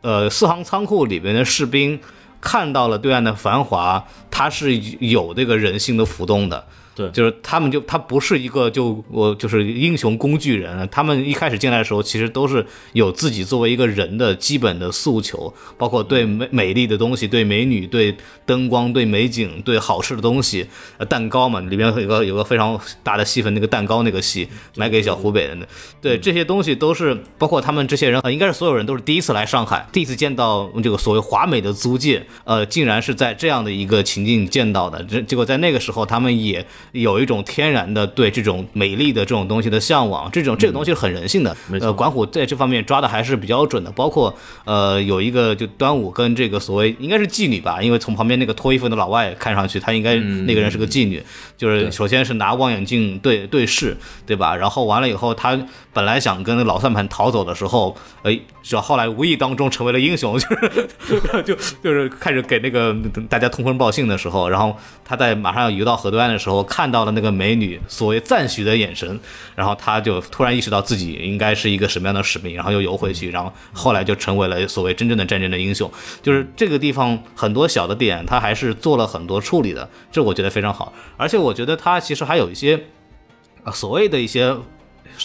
呃，四行仓库里边的士兵看到了对岸的繁华，它是有这个人性的浮动的。对。就是他们就他不是一个就我就是英雄工具人，他们一开始进来的时候，其实都是有自己作为一个人的基本的诉求，包括对美美丽的东西、对美女、对灯光、对美景、对好吃的东西，呃，蛋糕嘛，里面有个有个非常大的戏份，那个蛋糕那个戏买给小湖北人的，对这些东西都是包括他们这些人，呃，应该是所有人都是第一次来上海，第一次见到这个所谓华美的租界，呃，竟然是在这样的一个情境见到的，这结果在那个时候他们也有一种天然的对这种美丽的这种东西的向往，这种这个东西是很人性的。呃，管虎在这方面抓的还是比较准的，包括呃有一个就端午跟这个所谓应该是妓女吧，因为从旁边那个脱衣服的老外看上去，他应该那个人是个妓女，就是首先是拿望远镜对对视，对吧？然后完了以后，他本来想跟老算盘逃走的时候，哎，只要后来无意当中成为了英雄，就是就就是开始给那个大家通风报信的时候，然后他在马上要游到河对岸的时候，看看到了那个美女所谓赞许的眼神，然后他就突然意识到自己应该是一个什么样的使命，然后又游回去，然后后来就成为了所谓真正的战争的英雄。就是这个地方很多小的点，他还是做了很多处理的，这我觉得非常好。而且我觉得他其实还有一些啊所谓的一些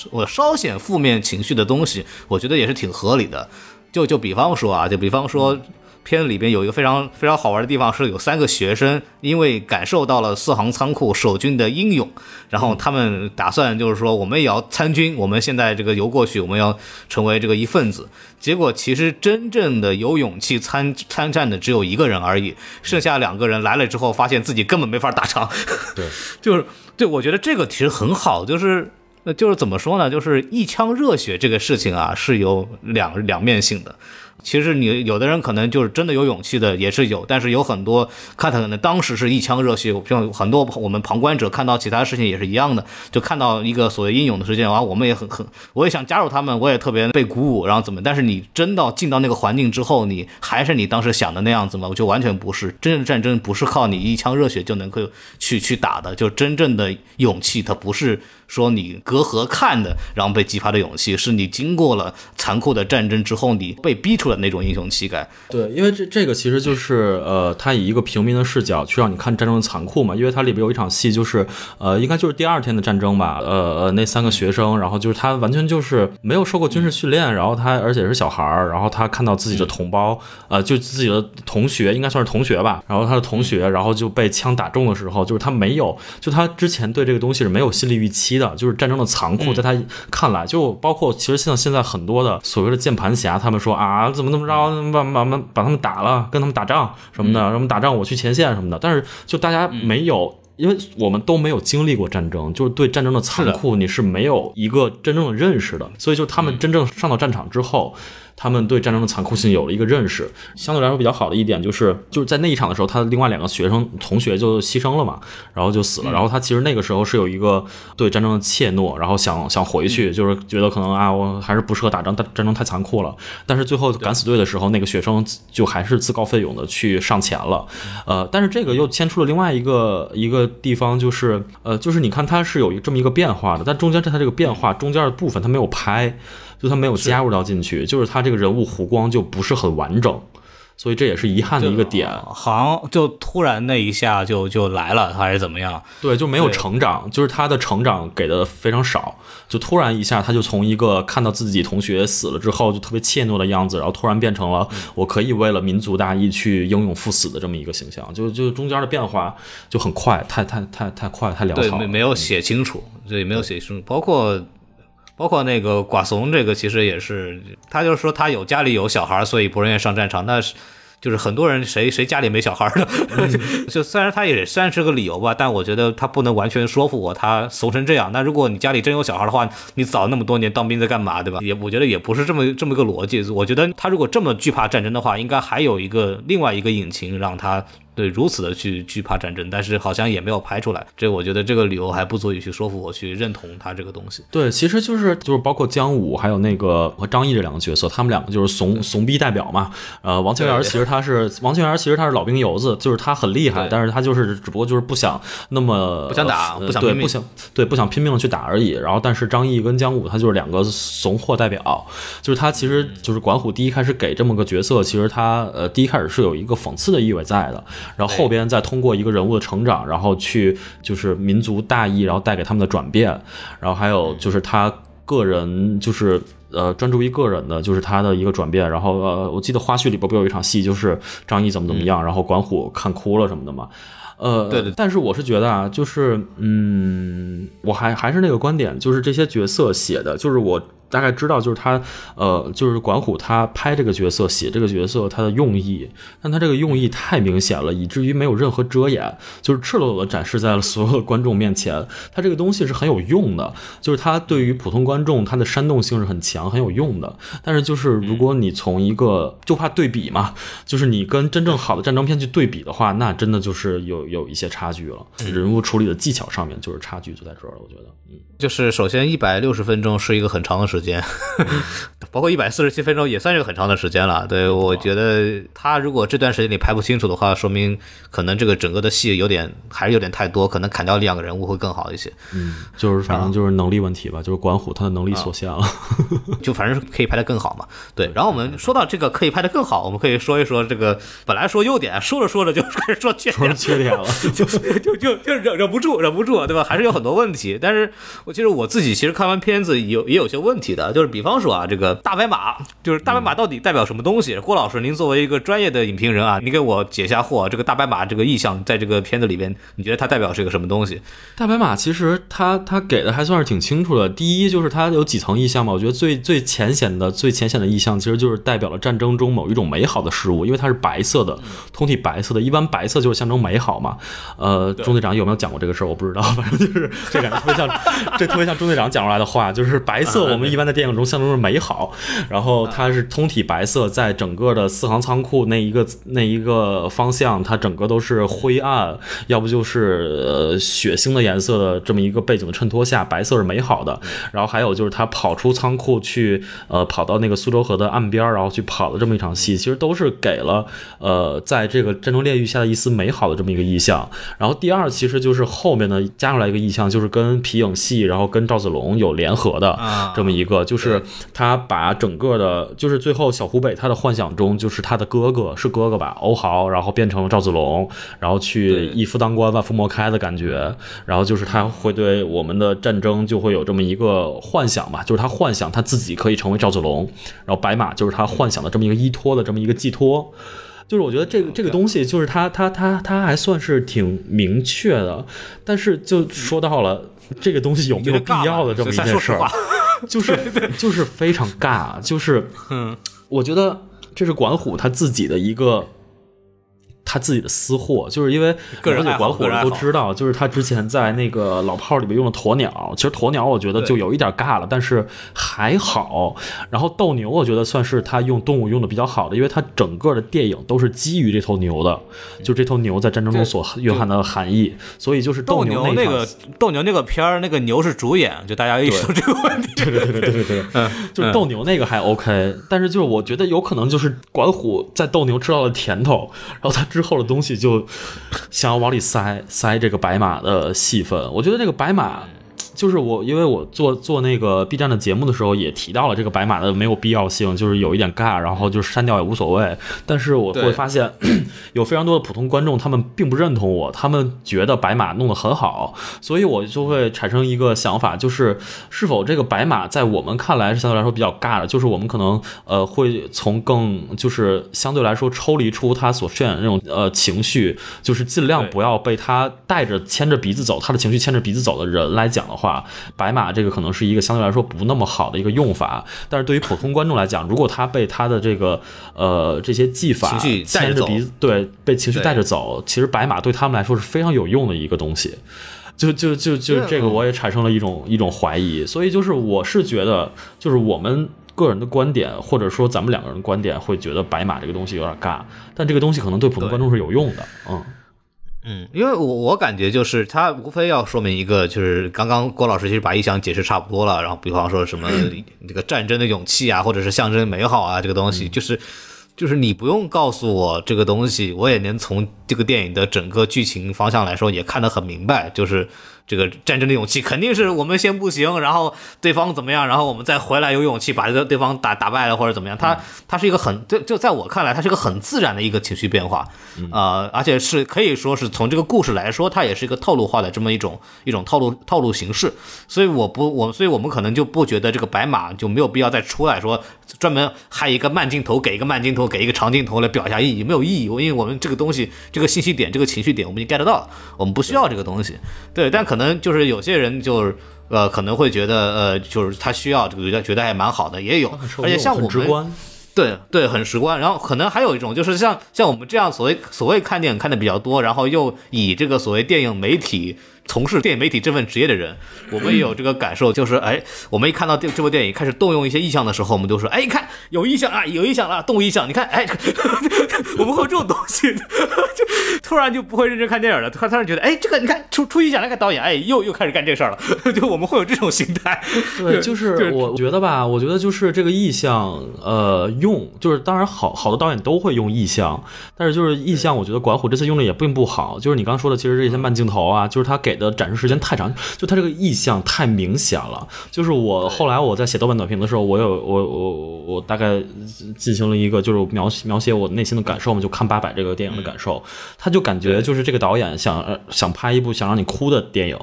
我稍显负面情绪的东西，我觉得也是挺合理的。就就比方说啊，就比方说。片子里边有一个非常非常好玩的地方，是有三个学生因为感受到了四行仓库守军的英勇，然后他们打算就是说我们也要参军，我们现在这个游过去，我们要成为这个一份子。结果其实真正的有勇气参参战的只有一个人而已，剩下两个人来了之后，发现自己根本没法打仗。对，就是对我觉得这个其实很好，就是。呃，就是怎么说呢？就是一腔热血这个事情啊，是有两两面性的。其实你有的人可能就是真的有勇气的，也是有，但是有很多看他可能当时是一腔热血，像很多我们旁观者看到其他事情也是一样的，就看到一个所谓英勇的事件，完我们也很很，我也想加入他们，我也特别被鼓舞，然后怎么？但是你真到进到那个环境之后，你还是你当时想的那样子吗？我就完全不是，真正的战争不是靠你一腔热血就能够去去打的，就真正的勇气，它不是。说你隔河看的，然后被激发的勇气，是你经过了残酷的战争之后，你被逼出的那种英雄气概。对，因为这这个其实就是呃，他以一个平民的视角去让你看战争的残酷嘛。因为它里边有一场戏，就是呃，应该就是第二天的战争吧。呃呃，那三个学生，然后就是他完全就是没有受过军事训练，然后他而且是小孩儿，然后他看到自己的同胞，呃，就自己的同学，应该算是同学吧。然后他的同学，然后就被枪打中的时候，就是他没有，就他之前对这个东西是没有心理预期的，就是战争的残酷，在他看来，就包括其实像现在很多的所谓的键盘侠，他们说啊，怎么怎么着，把把把把他们打了，跟他们打仗什么的，什么打仗我去前线什么的，但是就大家没有。因为我们都没有经历过战争，就是对战争的残酷你是没有一个真正的认识的，所以就他们真正上到战场之后。他们对战争的残酷性有了一个认识，相对来说比较好的一点就是，就是在那一场的时候，他的另外两个学生同学就牺牲了嘛，然后就死了。然后他其实那个时候是有一个对战争的怯懦，然后想想回去，就是觉得可能啊，我还是不适合打仗，战战争太残酷了。但是最后敢死队的时候，那个学生就还是自告奋勇的去上前了。呃，但是这个又牵出了另外一个一个地方，就是呃，就是你看它是有一这么一个变化的，但中间在它这个变化中间的部分，它没有拍。就他没有加入到进去，就是他这个人物弧光就不是很完整，所以这也是遗憾的一个点。好像就突然那一下就就来了，还是怎么样？对，就没有成长，就是他的成长给的非常少，就突然一下他就从一个看到自己同学死了之后就特别怯懦的样子，然后突然变成了我可以为了民族大义去英勇赴死的这么一个形象，就就中间的变化就很快，太太太太快，太潦草。对，没没有写清楚，对，没有写清楚，包括。包括那个寡怂，这个其实也是，他就是说他有家里有小孩，所以不愿意上战场。那是就是很多人谁谁家里没小孩的，就虽然他也算是个理由吧，但我觉得他不能完全说服我，他怂成这样。那如果你家里真有小孩的话，你早那么多年当兵在干嘛，对吧？也我觉得也不是这么这么一个逻辑。我觉得他如果这么惧怕战争的话，应该还有一个另外一个引擎让他。对，如此的去惧怕战争，但是好像也没有拍出来。这我觉得这个理由还不足以去说服我去认同他这个东西。对，其实就是就是包括姜武还有那个和张译这两个角色，他们两个就是怂怂逼代表嘛。呃，王清源其实他是王清源，其实他是老兵油子，就是他很厉害，但是他就是只不过就是不想那么不想打，不想对不想对不想拼命的去打而已。然后，但是张译跟姜武他就是两个怂货代表，就是他其实就是管虎第一开始给这么个角色，其实他呃第一开始是有一个讽刺的意味在的，然后后边再。通过一个人物的成长，然后去就是民族大义，然后带给他们的转变，然后还有就是他个人就是呃专注于个人的，就是他的一个转变。然后呃，我记得花絮里边不有一场戏，就是张译怎么怎么样，然后管虎看哭了什么的嘛。呃，对对。但是我是觉得啊，就是嗯，我还还是那个观点，就是这些角色写的，就是我。大概知道就是他，呃，就是管虎他拍这个角色、写这个角色他的用意，但他这个用意太明显了，以至于没有任何遮掩，就是赤裸裸的展示在了所有的观众面前。他这个东西是很有用的，就是他对于普通观众他的煽动性是很强、很有用的。但是就是如果你从一个就怕对比嘛，就是你跟真正好的战争片去对比的话，那真的就是有有一些差距了。人物处理的技巧上面就是差距就在这儿了，我觉得，嗯，就是首先一百六十分钟是一个很长的时间。时间，包括一百四十七分钟也算是个很长的时间了。对我觉得他如果这段时间里拍不清楚的话，说明可能这个整个的戏有点还是有点太多，可能砍掉两个人物会更好一些。嗯，就是反正就是能力问题吧，就是管虎他的能力所限了，就反正是可以拍得更好嘛。对，然后我们说到这个可以拍得更好，我们可以说一说这个本来说优点，说着说着就 开始说缺点，缺点了，就就就就忍忍不住，忍不住，对吧？还是有很多问题。但是我其实我自己其实看完片子有也有些问题。的，就是比方说啊，这个大白马，就是大白马到底代表什么东西？郭老师，您作为一个专业的影评人啊，你给我解下惑。这个大白马这个意象，在这个片子里边，你觉得它代表是一个什么东西？大白马其实它它给的还算是挺清楚的。第一就是它有几层意象嘛，我觉得最最浅显的、最浅显的意象，其实就是代表了战争中某一种美好的事物，因为它是白色的，通体白色的，一般白色就是象征美好嘛。呃，中队长有没有讲过这个事儿？我不知道，反正就是这感觉特别像，这特别像中队长讲出来的话，就是白色，我们一般。在电影中象征着美好，然后它是通体白色，在整个的四行仓库那一个那一个方向，它整个都是灰暗，要不就是呃血腥的颜色的这么一个背景的衬托下，白色是美好的。然后还有就是他跑出仓库去，呃，跑到那个苏州河的岸边，然后去跑的这么一场戏，其实都是给了呃在这个战争炼狱下的一丝美好的这么一个意象。然后第二，其实就是后面呢加出来一个意象，就是跟皮影戏，然后跟赵子龙有联合的这么一个。就是他把整个的，就是最后小湖北他的幻想中，就是他的哥哥是哥哥吧，欧豪，然后变成了赵子龙，然后去一夫当关万夫莫开的感觉，然后就是他会对我们的战争就会有这么一个幻想吧，就是他幻想他自己可以成为赵子龙，然后白马就是他幻想的这么一个依托的这么一个寄托，就是我觉得这个这个东西就是他他他他还算是挺明确的，但是就说到了这个东西有没有必要的这么一件事儿。就是就是非常尬，就是，嗯，我觉得这是管虎他自己的一个。他自己的私货，就是因为了解管虎的都知道，就是他之前在那个老炮里面用的鸵鸟，其实鸵鸟我觉得就有一点尬了，但是还好。然后斗牛，我觉得算是他用动物用的比较好的，因为他整个的电影都是基于这头牛的，就这头牛在战争中所蕴含的含义。所以就是斗牛那个斗牛那个片儿，那个牛是主演，就大家意识到这个问题。对对对对对对，嗯，就是斗牛那个还 OK，但是就是我觉得有可能就是管虎在斗牛吃到了甜头，然后他之。后的东西就想要往里塞塞这个白马的戏份，我觉得这个白马。就是我，因为我做做那个 B 站的节目的时候，也提到了这个白马的没有必要性，就是有一点尬，然后就是删掉也无所谓。但是我会发现，有非常多的普通观众，他们并不认同我，他们觉得白马弄得很好，所以我就会产生一个想法，就是是否这个白马在我们看来是相对来说比较尬的，就是我们可能呃会从更就是相对来说抽离出他所渲染那种呃情绪，就是尽量不要被他带着牵着鼻子走，他的情绪牵着鼻子走的人来讲的话。话，白马这个可能是一个相对来说不那么好的一个用法。但是对于普通观众来讲，如果他被他的这个呃这些技法带着走牵着鼻子，对，被情绪带着走，其实白马对他们来说是非常有用的一个东西。就就就就这个，我也产生了一种一种怀疑。所以就是我是觉得，就是我们个人的观点，或者说咱们两个人的观点，会觉得白马这个东西有点尬，但这个东西可能对普通观众是有用的。嗯，嗯，因为我我感觉就是他无非要说明一个，就是刚刚郭老师其实把意象解释差不多了，然后比方说什么 这个战争的勇气啊，或者是象征美好啊，这个东西就是。就是你不用告诉我这个东西，我也能从这个电影的整个剧情方向来说也看得很明白。就是这个战争的勇气，肯定是我们先不行，然后对方怎么样，然后我们再回来有勇气把这个对方打打败了或者怎么样。他他是一个很就就在我看来，他是一个很自然的一个情绪变化，呃，而且是可以说是从这个故事来说，它也是一个套路化的这么一种一种套路套路形式。所以我不我所以我们可能就不觉得这个白马就没有必要再出来说专门还一个慢镜头给一个慢镜头给一个长镜头来表一下意义，没有意义，因为我们这个东西这个信息点这个情绪点我们已经 get 到了，我们不需要这个东西。对，但可能就是有些人就是。呃，可能会觉得，呃，就是他需要这个，觉得觉得还蛮好的，也有，而且像我们，对对，很直观。然后可能还有一种就是像像我们这样所谓所谓看电影看的比较多，然后又以这个所谓电影媒体从事电影媒体这份职业的人，我们也有这个感受，就是哎，我们一看到这这部电影开始动用一些意象的时候，我们都说，哎，你看有意象啊，有意象了，动物意象，你看，哎，我们会有这种东西，就突然就不会认真看电影了，突然突然觉得，哎，这个你看出出意象，那个导演，哎，又又开始干这事儿了，就我们会有这种心态。对，就是我觉得吧，我觉得就是这个意象，呃，用就是当然好好的导演都会用意象，但是就是意象，我觉得管虎这次用的也并不好。就是你刚刚说的，其实这些慢镜头啊，就是他给的展示时间太长，就他这个意象太明显了。就是我后来我在写豆瓣短评的时候，我有我我我大概进行了一个就是描写描写我内心的感受嘛，就看八佰这个电影的感受，他就感觉就是这个导演想呃想拍一部想让你哭的电影，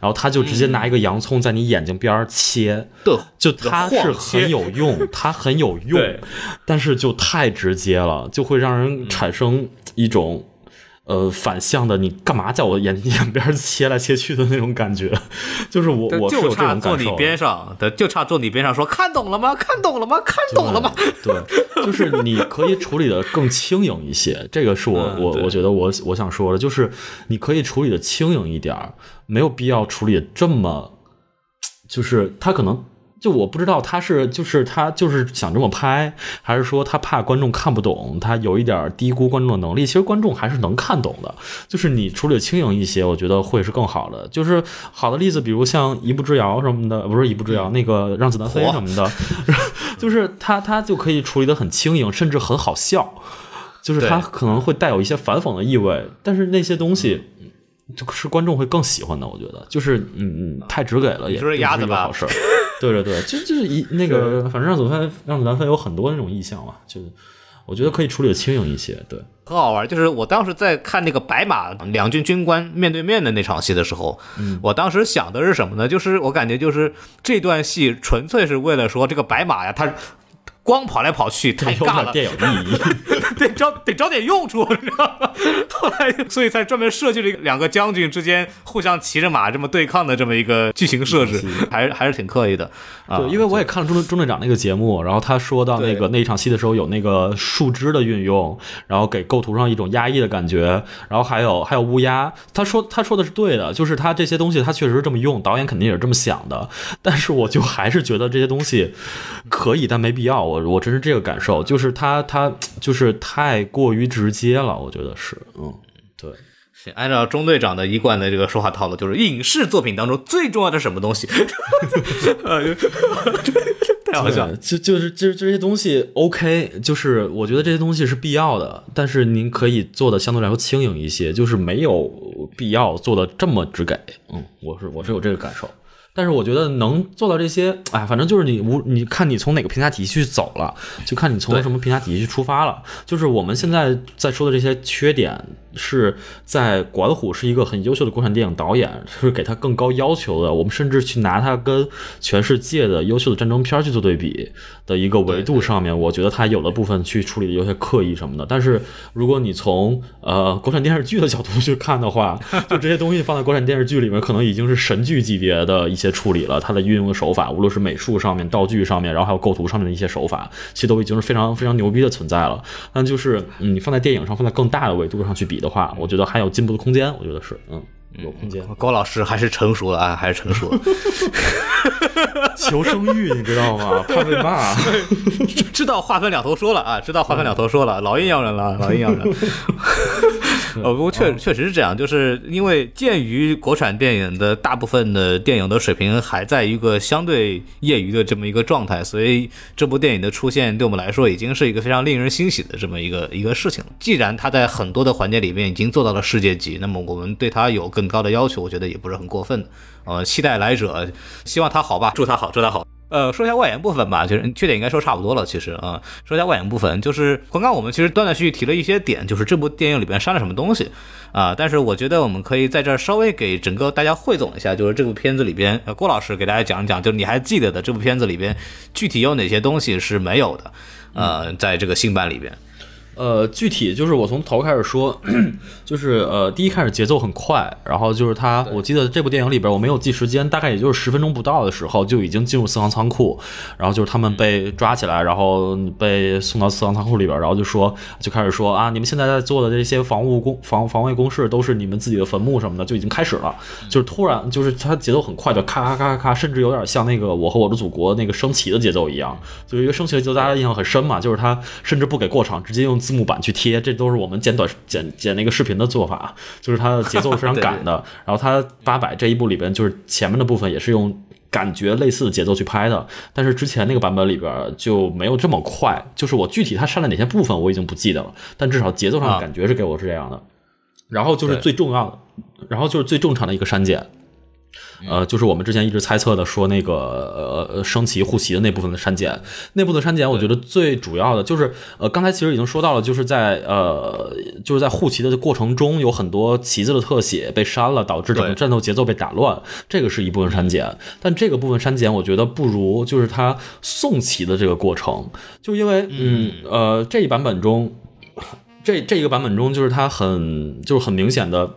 然后他就直接拿一个洋葱在你眼睛边儿切。对，就他是很有用，他很有用，但是就太直接了，就会让人产生一种。呃，反向的，你干嘛在我眼眼边切来切去的那种感觉，就是我我是有就这差坐你。边上，对，就差坐你边上说看懂了吗？看懂了吗？看懂了吗？对，就是你可以处理的更轻盈一些，这个是我我嗯我觉得我我想说的，就是你可以处理的轻盈一点，没有必要处理的这么，就是他可能。就我不知道他是就是他就是想这么拍，还是说他怕观众看不懂，他有一点低估观众的能力。其实观众还是能看懂的，就是你处理的轻盈一些，我觉得会是更好的。就是好的例子，比如像《一步之遥》什么的，不是《一步之遥》，那个《让子弹飞》什么的，就是他他就可以处理的很轻盈，甚至很好笑。就是他可能会带有一些反讽的意味，但是那些东西。就是观众会更喜欢的，我觉得，就是嗯嗯，太直给了也是并鸭子吧不是一个好事儿。对对对，就就是一 那个，反正让子弹让子弹飞有很多那种意象嘛，就是我觉得可以处理的轻盈一些。对，很好玩，就是我当时在看那个白马两军军官面对面的那场戏的时候，嗯我当时想的是什么呢？就是我感觉就是这段戏纯粹是为了说这个白马呀，他光跑来跑去太有尬了，点电影意义。得找得找点用处，你知道吗？后来所以才专门设计了两个将军之间互相骑着马这么对抗的这么一个剧情设置，还是还是挺刻意的啊。对，因为我也看了中中队长那个节目，然后他说到那个那一场戏的时候，有那个树枝的运用，然后给构图上一种压抑的感觉，然后还有还有乌鸦，他说他说的是对的，就是他这些东西他确实是这么用，导演肯定也是这么想的，但是我就还是觉得这些东西可以，但没必要，我我真是这个感受，就是他他就是太过于直接了，我觉得是，嗯，对。行按照中队长的一贯的这个说话套路，就是影视作品当中最重要的什么东西？呃太好笑了。就就是就是这些东西 OK，就是我觉得这些东西是必要的，但是您可以做的相对来说轻盈一些，就是没有必要做的这么直给。嗯，我是我是有这个感受。但是我觉得能做到这些，哎，反正就是你无你看你从哪个评价体系去走了，就看你从什么评价体系去出发了。就是我们现在在说的这些缺点，是在管虎是一个很优秀的国产电影导演，是给他更高要求的。我们甚至去拿他跟全世界的优秀的战争片去做对比的一个维度上面，我觉得它有的部分去处理的有些刻意什么的。但是如果你从呃国产电视剧的角度去看的话，就这些东西放在国产电视剧里面，可能已经是神剧级别的一些处理了。它的运用的手法，无论是美术上面、道具上面，然后还有构图上面的一些手法，其实都已经是非常非常牛逼的存在了。但就是嗯，你放在电影上，放在更大的维度上去比的话，我觉得还有进步的空间。我觉得是，嗯，有空间。高老师还是成熟了啊，还是成熟了。求生欲，你知道吗？怕被骂。知道话分两头说了啊，知道话分两头说了，老阴阳人了，老阴阳人。呃，不过确确实是这样，就是因为鉴于国产电影的大部分的电影的水平还在一个相对业余的这么一个状态，所以这部电影的出现对我们来说已经是一个非常令人欣喜的这么一个一个事情了。既然它在很多的环节里面已经做到了世界级，那么我们对它有更高的要求，我觉得也不是很过分的。呃，期待来者，希望他好吧，祝他好，祝他好。呃，说一下外延部分吧，就是缺点应该说差不多了。其实啊、说一下外延部分，就是刚刚我们其实断断续续提了一些点，就是这部电影里边删了什么东西啊、但是我觉得我们可以在这儿稍微给整个大家汇总一下，就是这部片子里边，呃，郭老师给大家讲一讲，就是你还记得的这部片子里边具体有哪些东西是没有的，呃，在这个新版里边。呃，具体就是我从头开始说，就是呃，第一开始节奏很快，然后就是他，我记得这部电影里边我没有记时间，大概也就是十分钟不到的时候就已经进入四行仓库，然后就是他们被抓起来，然后被送到四行仓库里边，然后就说 就开始说啊，你们现在在做的这些防务工防防卫工事都是你们自己的坟墓什么的，就已经开始了，就是突然就是它节奏很快，就咔咔咔咔咔，甚至有点像那个我和我的祖国那个升旗的节奏一样，就是一个升旗的节奏，大家印象很深嘛，就是他甚至不给过场，直接用字幕版去贴，这都是我们剪短剪剪那个视频的做法，就是它的节奏是非常 赶的。然后它八百这一部里边，就是前面的部分也是用。感觉类似的节奏去拍的，但是之前那个版本里边就没有这么快。就是我具体它删了哪些部分我已经不记得了，但至少节奏上的啊感觉是给我是这样的。然后就是最重要的，然后就是最正常的一个删减，呃，就是我们之前一直猜测的说那个呃升旗护旗的那部分的删减，那部分删减，我觉得最主要的就是呃刚才其实已经说到了，就是在呃就是在护旗的过程中有很多旗子的特写被删了，导致整个战斗节奏被打乱，这个是一部分删减。但这个部分删减，我觉得不如就是他送旗的这个过程，就因为嗯呃这一版本中。这这一个版本中，就是他很就是很明显的，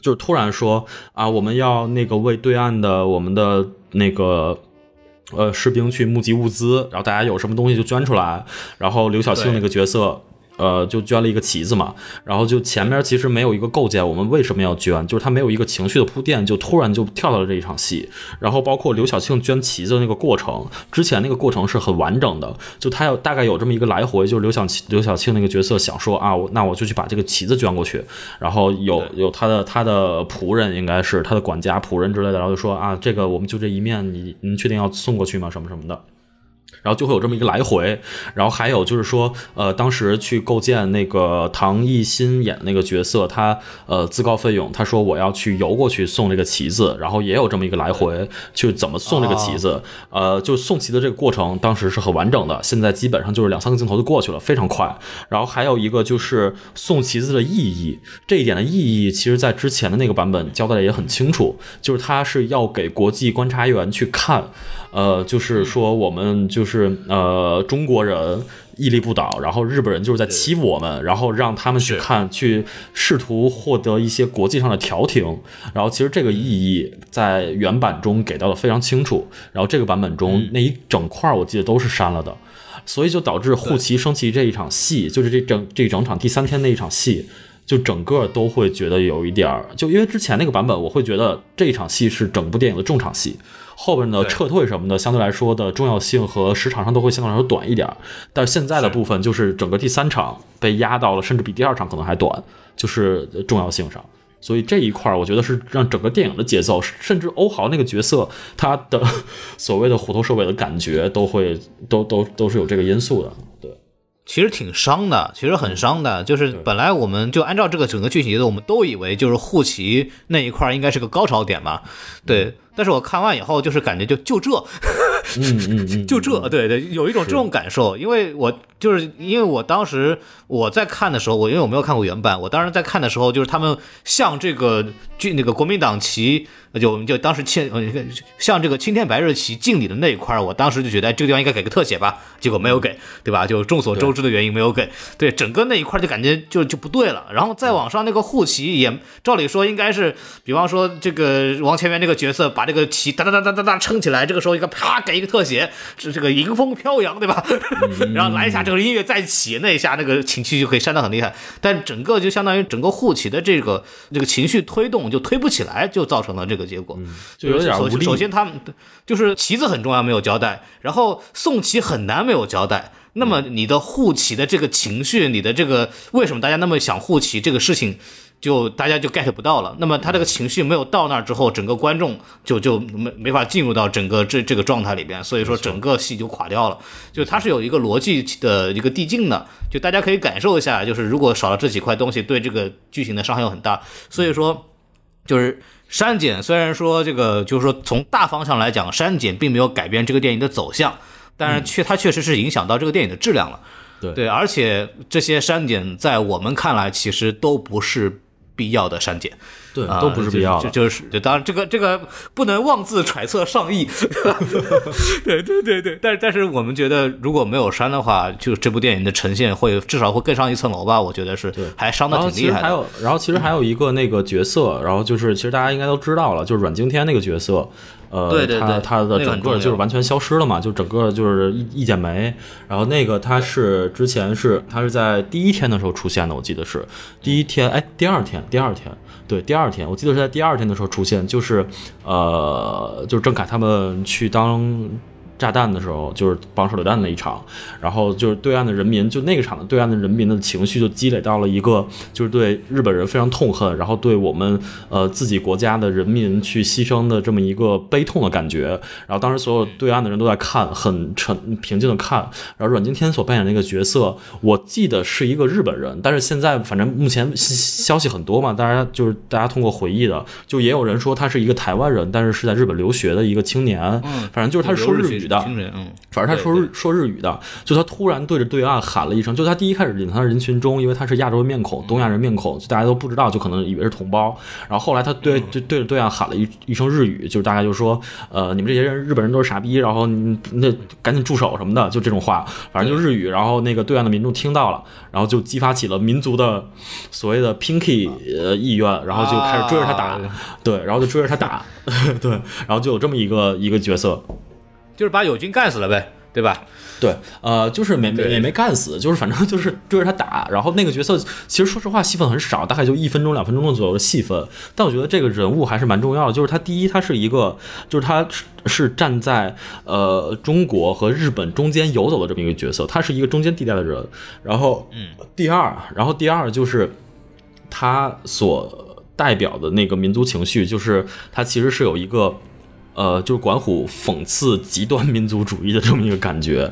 就是突然说啊，我们要那个为对岸的我们的那个呃士兵去募集物资，然后大家有什么东西就捐出来，然后刘晓庆那个角色。呃，就捐了一个旗子嘛，然后就前面其实没有一个构建，我们为什么要捐？就是他没有一个情绪的铺垫，就突然就跳到了这一场戏。然后包括刘晓庆捐旗子的那个过程，之前那个过程是很完整的，就他有大概有这么一个来回，就是刘晓刘晓庆那个角色想说啊，我那我就去把这个旗子捐过去，然后有有他的他的仆人应该是他的管家仆人之类的，然后就说啊，这个我们就这一面，你您确定要送过去吗？什么什么的。然后就会有这么一个来回，然后还有就是说，呃，当时去构建那个唐艺昕演的那个角色，他呃自告奋勇，他说我要去游过去送这个旗子，然后也有这么一个来回，去怎么送这个旗子，呃，就送旗的这个过程，当时是很完整的，现在基本上就是两三个镜头就过去了，非常快。然后还有一个就是送旗子的意义，这一点的意义，其实在之前的那个版本交代的也很清楚，就是他是要给国际观察员去看。呃，就是说我们就是呃中国人屹立不倒，然后日本人就是在欺负我们，然后让他们去看，去试图获得一些国际上的调停。然后其实这个意义在原版中给到的非常清楚，然后这个版本中那一整块儿我记得都是删了的。所以就导致护旗升旗这一场戏，就是这整这整场第三天那一场戏，就整个都会觉得有一点儿，就因为之前那个版本，我会觉得这一场戏是整部电影的重场戏，后边的撤退什么的，相对来说的重要性和时长上都会相对来说短一点。但是现在的部分就是整个第三场被压到了，甚至比第二场可能还短，就是重要性上。所以这一块儿，我觉得是让整个电影的节奏，甚至欧豪那个角色他的所谓的虎头蛇尾的感觉，都会都都都是有这个因素的。对，其实挺伤的，其实很伤的。就是本来我们就按照这个整个剧情节奏，我们都以为就是护旗那一块儿应该是个高潮点嘛，对。但是我看完以后，就是感觉就就这，嗯嗯嗯，就这，对对，有一种这种感受，因为我就是因为我当时我在看的时候，我因为我没有看过原版，我当时在看的时候，就是他们向这个剧那个国民党旗。就我们就当时青呃像这个青天白日旗敬礼的那一块儿，我当时就觉得哎这个地方应该给个特写吧，结果没有给，对吧？就众所周知的原因没有给，对整个那一块就感觉就就不对了。然后再往上那个护旗也照理说应该是，比方说这个王千源这个角色把这个旗哒哒哒哒哒哒撑起来，这个时候一个啪给一个特写，是这个迎风飘扬，对吧？然后来一下这个音乐再起，那一下那个情绪就可以煽得很厉害。但整个就相当于整个护旗的这个这个情绪推动就推不起来，就造成了这个。结果就有点无力。首先，他们就是旗子很重要，没有交代；然后送旗很难，没有交代。那么你的护旗的这个情绪，你的这个为什么大家那么想护旗这个事情，就大家就 get 不到了。那么他这个情绪没有到那儿之后，整个观众就就没没法进入到整个这这个状态里边，所以说整个戏就垮掉了。就它是有一个逻辑的一个递进的，就大家可以感受一下，就是如果少了这几块东西，对这个剧情的伤害又很大。所以说，就是。删减虽然说这个就是说从大方向来讲，删减并没有改变这个电影的走向，但是确它确实是影响到这个电影的质量了。对对，而且这些删减在我们看来其实都不是必要的删减。对，都不是必要的，就是就，当然这个这个不能妄自揣测上意，对对对对，但是但是我们觉得如果没有删的话，就这部电影的呈现会至少会更上一层楼吧，我觉得是，对，还伤的挺厉害。还有，然后其实还有一个那个角色，然后就是其实大家应该都知道了，就是阮经天那个角色，呃，对对对，他的整个就是完全消失了嘛，就整个就是一一剪梅。然后那个他是之前是他是在第一天的时候出现的，我记得是第一天，哎，第二天，第二天。对，第二天我记得是在第二天的时候出现，就是，呃，就是郑恺他们去当。炸弹的时候，就是绑手榴弹那一场，然后就是对岸的人民，就那个场的对岸的人民的情绪就积累到了一个，就是对日本人非常痛恨，然后对我们呃自己国家的人民去牺牲的这么一个悲痛的感觉。然后当时所有对岸的人都在看，很沉平静的看。然后阮经天所扮演那个角色，我记得是一个日本人，但是现在反正目前消息很多嘛，大家就是大家通过回忆的，就也有人说他是一个台湾人，但是是在日本留学的一个青年，嗯，反正就是他是说日语。的，嗯，反正他说日说日语的，就他突然对着对岸喊了一声，就他第一开始隐藏人群中，因为他是亚洲面孔，东亚人面孔，就大家都不知道，就可能以为是同胞。然后后来他对对对着对岸喊了一一声日语，就是大概就说，呃，你们这些人日本人都是傻逼，然后那赶紧住手什么的，就这种话，反正就日语。然后那个对岸的民众听到了，然后就激发起了民族的所谓的 pinky 呃意愿，然后就开始追着他打，对，然后就追着他打，对，然后就有这么一个一个角色。就是把友军干死了呗，对吧？对，呃，就是没没也没干死，就是反正就是追着他打。然后那个角色其实说实话戏份很少，大概就一分钟两分钟左右的戏份。但我觉得这个人物还是蛮重要的。就是他第一，他是一个，就是他是站在呃中国和日本中间游走的这么一个角色，他是一个中间地带的人。然后，嗯，第二，然后第二就是他所代表的那个民族情绪，就是他其实是有一个。呃，就是管虎讽刺极端民族主义的这么一个感觉，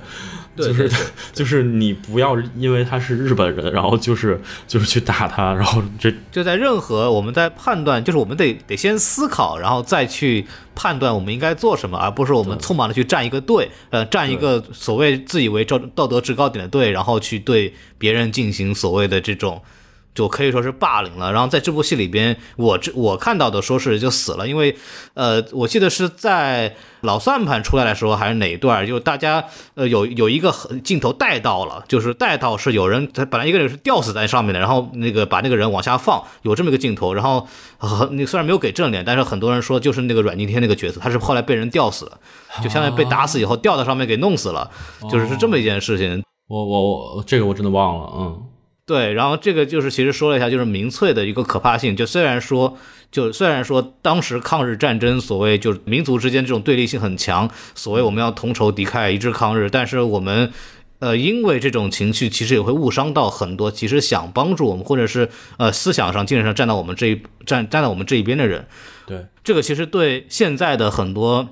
就是 就是你不要因为他是日本人，然后就是就是去打他，然后这就在任何我们在判断，就是我们得得先思考，然后再去判断我们应该做什么，而不是我们匆忙的去站一个队，呃，站一个所谓自以为道道德制高点的队，然后去对别人进行所谓的这种。就可以说是霸凌了。然后在这部戏里边，我这我看到的说是就死了，因为呃，我记得是在老算盘出来的时候还是哪一段，就大家呃有有一个镜头带到了，就是带到是有人他本来一个人是吊死在上面的，然后那个把那个人往下放，有这么一个镜头。然后那虽然没有给正脸，但是很多人说就是那个阮经天那个角色，他是后来被人吊死，就相当于被打死以后吊在上面给弄死了，就是是这么一件事情。我我我这个我真的忘了，嗯。对，然后这个就是其实说了一下，就是民粹的一个可怕性。就虽然说，就虽然说当时抗日战争所谓就是民族之间这种对立性很强，所谓我们要同仇敌忾一致抗日，但是我们，呃，因为这种情绪，其实也会误伤到很多其实想帮助我们或者是呃思想上、精神上站到我们这一站站在我们这一边的人。对，这个其实对现在的很多。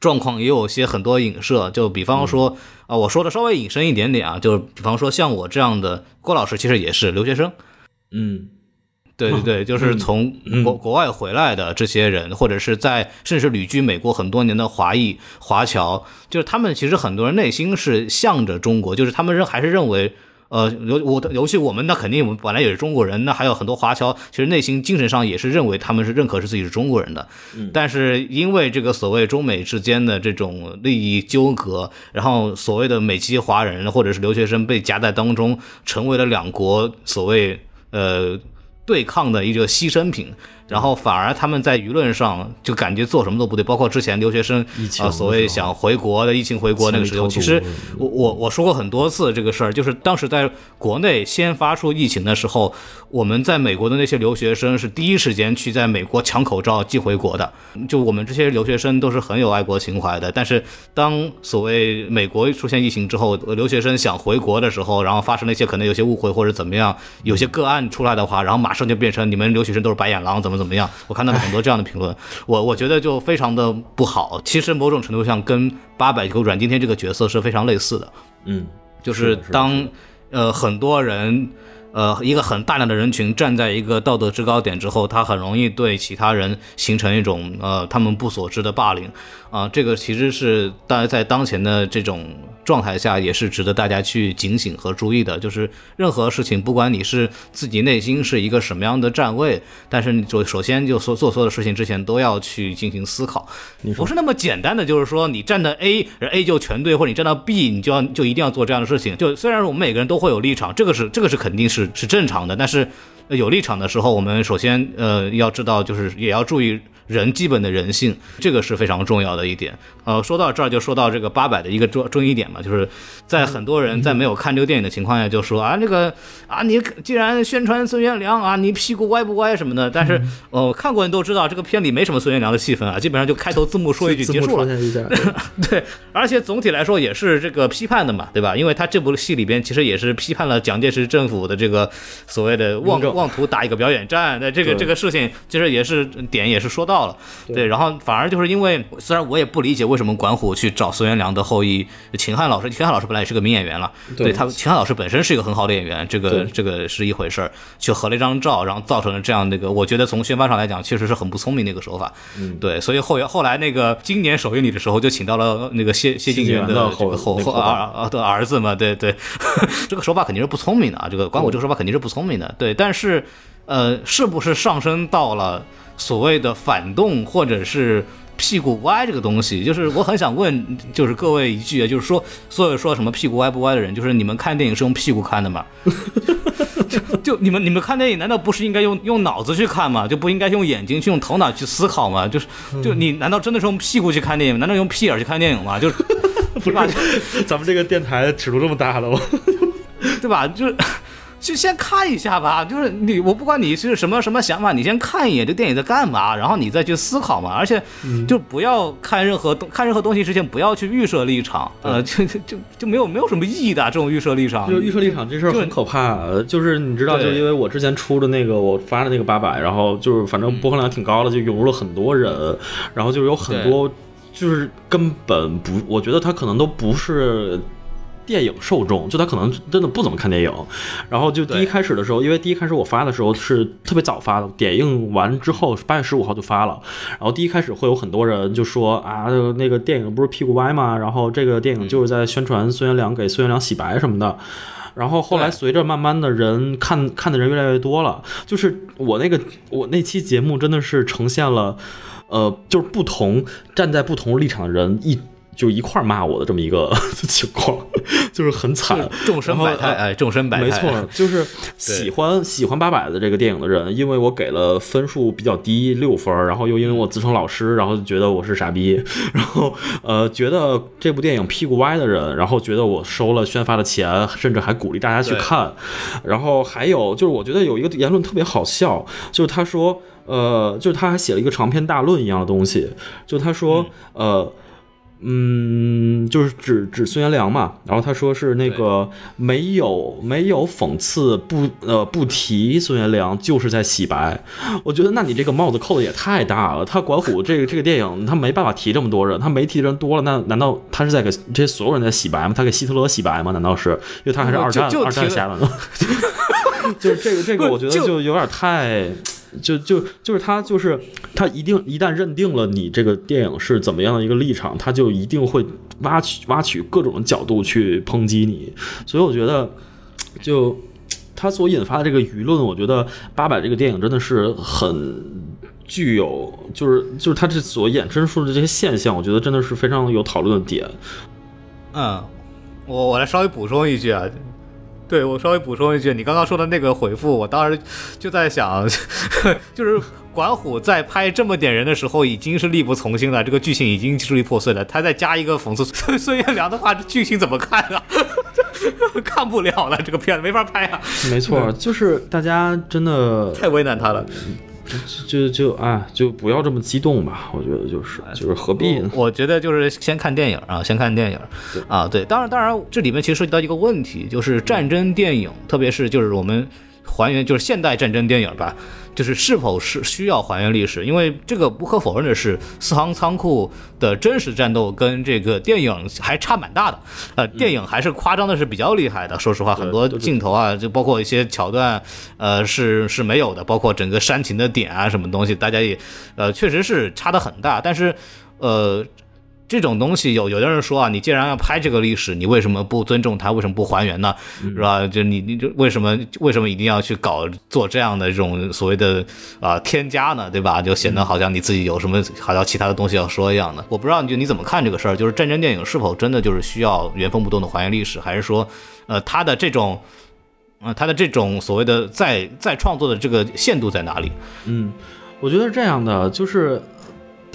状况也有些很多影射，就比方说啊、我说的稍微引申一点点啊，就比方说像我这样的郭老师，其实也是留学生。嗯对对对，就是从嗯国国外回来的这些人，或者是在甚至是旅居美国很多年的华裔华侨，就是他们其实很多人内心是向着中国，就是他们认还是认为。呃，尤我尤其我们那肯定我们本来也是中国人，那还有很多华侨，其实内心精神上也是认为他们是认可是自己是中国人的，但是因为这个所谓中美之间的这种利益纠葛，然后所谓的美籍华人或者是留学生被夹在当中，成为了两国所谓呃对抗的一个牺牲品，然后反而他们在舆论上就感觉做什么都不对，包括之前留学生啊、所谓想回国的疫情回国那个时候，其实我我我说过很多次这个事儿，就是当时在国内先发出疫情的时候，我们在美国的那些留学生是第一时间去在美国抢口罩寄回国的。就我们这些留学生都是很有爱国情怀的，但是当所谓美国出现疫情之后，呃留学生想回国的时候，然后发生了一些可能有些误会或者怎么样，有些个案出来的话，然后马上就变成你们留学生都是白眼狼，怎么怎么样？我看到了很多这样的评论，我我觉得就非常的不好。其实某种程度上跟八百个阮经天这个角色是非常类似的。嗯，就是当呃很多人呃一个很大量的人群站在一个道德制高点之后，他很容易对其他人形成一种呃他们不所知的霸凌啊、这个其实是大家在当前的这种状态下，也是值得大家去警醒和注意的。就是任何事情，不管你是自己内心是一个什么样的站位，但是你就首先就所做所有的事情之前都要去进行思考，不是那么简单的，就是说你站在 A，而 A 就全对，或者你站到 B，你就要就一定要做这样的事情。就虽然我们每个人都会有立场，这个是这个是肯定是是正常的，但是呃有立场的时候，我们首先呃要知道，就是也要注意人基本的人性，这个是非常重要的一点。呃，说到这儿就说到这个八百的一个重重一点嘛，就是在很多人在没有看这个电影的情况下，就说啊那个啊你既然宣传孙元良啊，你屁股歪不歪什么的，但是呃看过人都知道这个片里没什么孙元良的戏份啊，基本上就开头字幕说一句结束了 对，而且总体来说也是这个批判的嘛，对吧？因为他这部戏里边其实也是批判了蒋介石政府的这个所谓的妄政妄图打一个表演战，那这个这个事情其实也是点也是说到了，对，然后反而就是因为虽然我也不理解为什么管虎去找孙元良的后裔秦汉老师，秦汉老师本来也是个名演员了，对。对他秦汉老师本身是一个很好的演员，这个这个是一回事儿，去合了一张照，然后造成了这样那个，我觉得从宣发上来讲，确实是很不聪明的一个手法。嗯，对，所以后后来那个今年首映礼的时候，就请到了那个谢谢晋元的后后儿的儿子嘛，对对，这个手法肯定是不聪明的啊，这个管虎这个手法肯定是不聪明的，对，但是呃，是不是上升到了所谓的反动或者是？屁股歪这个东西，就是我很想问，就是各位一句，就是说，所有说什么屁股歪不歪的人，就是你们看电影是用屁股看的吗？就你们你们看电影，难道不是应该用用脑子去看吗？就不应该用眼睛去用头脑去思考吗？就是就你难道真的是用屁股去看电影？难道用屁眼去看电影吗？就是是吧？咱们这个电台尺度这么大了吗？对吧？就是。就先看一下吧，就是你，我不管你是什么什么想法，你先看一眼这电影在干嘛，然后你再去思考嘛。而且，就不要看任何东看任何东西之前，不要去预设立场，呃，就就就就没有没有什么意义的这种预设立场。就预设立场这事儿很可怕，呃就是你知道，就对因为我之前出的那个我发的那个八百，然后就是反正播放量挺高的，就涌入了很多人，然后就有很多就是根本不，我觉得他可能都不是。电影受众，就他可能真的不怎么看电影，然后就第一开始的时候，因为第一开始我发的时候是特别早发的，点映完之后八月十五号就发了，然后第一开始会有很多人就说啊，那个电影不是屁股歪吗？然后这个电影就是在宣传孙元良给孙元良洗白什么的。然后后来随着慢慢的人看看的人越来越多了，就是我那个我那期节目真的是呈现了，呃，就是不同站在不同立场的人一就一块儿骂我的这么一个 情况，就是很惨。众生百哎，众生百态，没错，就是喜欢喜欢八百的这个电影的人，因为我给了分数比较低六分，然后又因为我自称老师，然后就觉得我是傻逼，然后呃觉得这部电影屁股歪的人，然后觉得我收了宣发的钱，甚至还鼓励大家去看，然后还有就是我觉得有一个言论特别好笑，就是他说呃就是他还写了一个长篇大论一样的东西，就他说呃。嗯，就是指指孙元良嘛，然后他说是那个没有没有讽刺不呃不提孙元良就是在洗白，我觉得那你这个帽子扣的也太大了。他管虎这个这个电影他没办法提这么多人，他没提的人多了，那难道他是在给这些所有人在洗白吗？他给希特勒洗白吗？难道是因为他还是二战二战下来呢？就是这个这个，我觉得就有点太。就就就是他就是他一定一旦认定了你这个电影是怎么样的一个立场，他就一定会挖取挖取各种角度去抨击你。所以我觉得，就他所引发的这个舆论，我觉得《八佰》这个电影真的是很具有，就是就是他这所衍生出的这些现象，我觉得真的是非常有讨论的点。嗯，我我来稍微补充一句啊。对我稍微补充一句，你刚刚说的那个回复，我当时就在想，就是管虎在拍这么点人的时候已经是力不从心了，这个剧情已经支离破碎了，他再加一个讽刺 孙孙元良的话，这剧情怎么看啊？看不了了，这个片子没法拍啊。没错，就是大家真的太为难他了。就就就啊，就不要这么激动吧，我觉得就是就是何必呢？我觉得就是先看电影啊，先看电影啊，对，当然当然，这里面其实涉及到一个问题，就是战争电影，特别是就是我们还原就是现代战争电影吧。就是是否是需要还原历史？因为这个不可否认的是，四行仓库的真实战斗跟这个电影还差蛮大的。呃，电影还是夸张的是比较厉害的。说实话，很多镜头啊，就包括一些桥段，呃，是是没有的。包括整个煽情的点啊，什么东西，大家也，呃，确实是差的很大。但是，呃。这种东西有有的人说啊，你既然要拍这个历史，你为什么不尊重它？为什么不还原呢？是吧？就你你就为什么为什么一定要去搞做这样的这种所谓的啊添加呢？对吧？就显得好像你自己有什么好像其他的东西要说一样的。我不知道就你怎么看这个事儿？就是战争电影是否真的就是需要原封不动的还原历史，还是说呃它的这种呃他的这种所谓的再再创作的这个限度在哪里？嗯，我觉得是这样的，就是。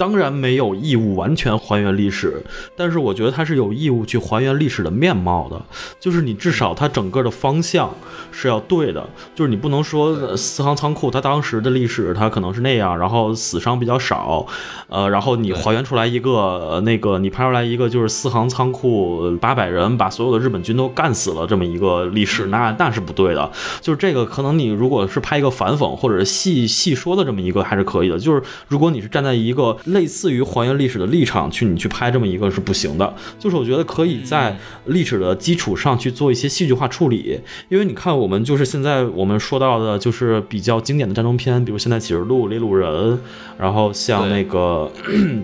当然没有义务完全还原历史，但是我觉得它是有义务去还原历史的面貌的。就是你至少它整个的方向是要对的，就是你不能说四行仓库它当时的历史它可能是那样，然后死伤比较少，呃，然后你还原出来一个那个你拍出来一个就是四行仓库八百人把所有的日本军都干死了这么一个历史，那那是不对的。就是这个可能你如果是拍一个反讽或者是细细说的这么一个还是可以的。就是如果你是站在一个类似于还原历史的立场去你去拍这么一个是不行的，就是我觉得可以在历史的基础上去做一些戏剧化处理，因为你看我们就是现在我们说到的就是比较经典的战争片，比如现在启示录、猎鹿人，然后像那个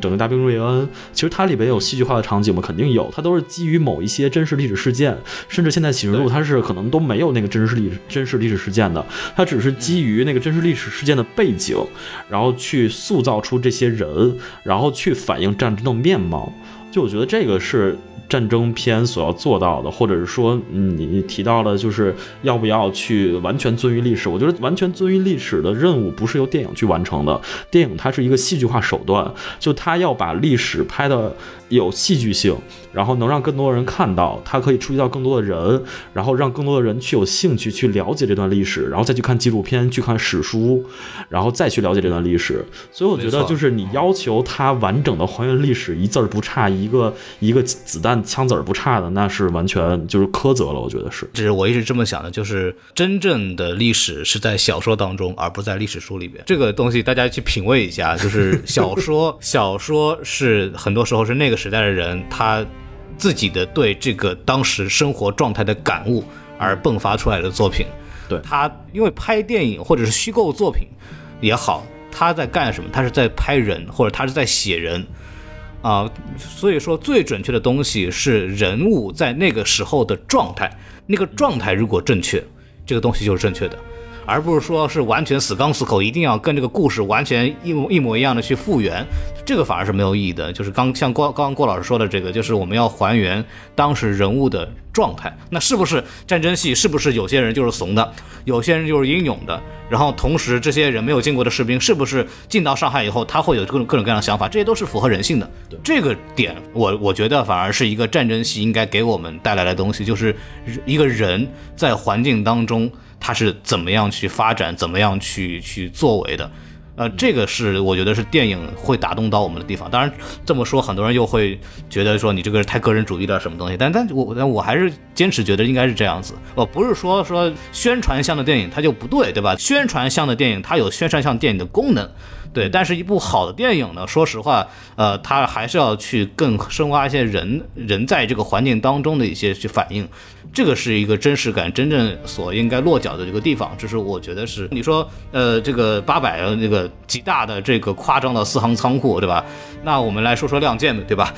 整个 大兵瑞恩，其实它里边有戏剧化的场景吗？肯定有，它都是基于某一些真实历史事件，甚至现在启示录它是可能都没有那个真实历真实历史事件的，它只是基于那个真实历史事件的背景，然后去塑造出这些人。然后去反映战争的面貌，就我觉得这个是战争片所要做到的，或者是说，你提到了就是要不要去完全遵于历史？我觉得完全遵于历史的任务不是由电影去完成的，电影它是一个戏剧化手段，就它要把历史拍的。有戏剧性，然后能让更多的人看到，它可以触及到更多的人，然后让更多的人去有兴趣去了解这段历史，然后再去看纪录片、去看史书，然后再去了解这段历史。所以我觉得，就是你要求它完整的还原历史，一字儿不差，一个一个子弹枪子儿不差的，那是完全就是苛责了。我觉得是。这是我一直这么想的，就是真正的历史是在小说当中，而不在历史书里边。这个东西大家去品味一下，就是小说，小说是很多时候是那个。时代的人，他自己的对这个当时生活状态的感悟而迸发出来的作品，对他，因为拍电影或者是虚构作品也好，他在干什么？他是在拍人，或者他是在写人啊。所以说，最准确的东西是人物在那个时候的状态，那个状态如果正确，这个东西就是正确的。而不是说是完全死刚死口，一定要跟这个故事完全一模一模一样的去复原，这个反而是没有意义的。就是刚像郭刚刚郭老师说的这个，就是我们要还原当时人物的状态。那是不是战争戏？是不是有些人就是怂的，有些人就是英勇的？然后同时这些人没有见过的士兵，是不是进到上海以后他会有各种各种各样的想法？这些都是符合人性的。这个点，我我觉得反而是一个战争戏应该给我们带来的东西，就是一个人在环境当中。他是怎么样去发展，怎么样去去作为的，呃，这个是我觉得是电影会打动到我们的地方。当然这么说，很多人又会觉得说你这个太个人主义了什么东西。但但我但我还是坚持觉得应该是这样子。我不是说说宣传向的电影它就不对，对吧？宣传向的电影它有宣传向电影的功能。对，但是一部好的电影呢，说实话，呃，它还是要去更深挖一些人人在这个环境当中的一些去反应，这个是一个真实感真正所应该落脚的这个地方。这是我觉得是你说，呃，这个八百那个极大的这个夸张的四行仓库，对吧？那我们来说说亮剑的，对吧？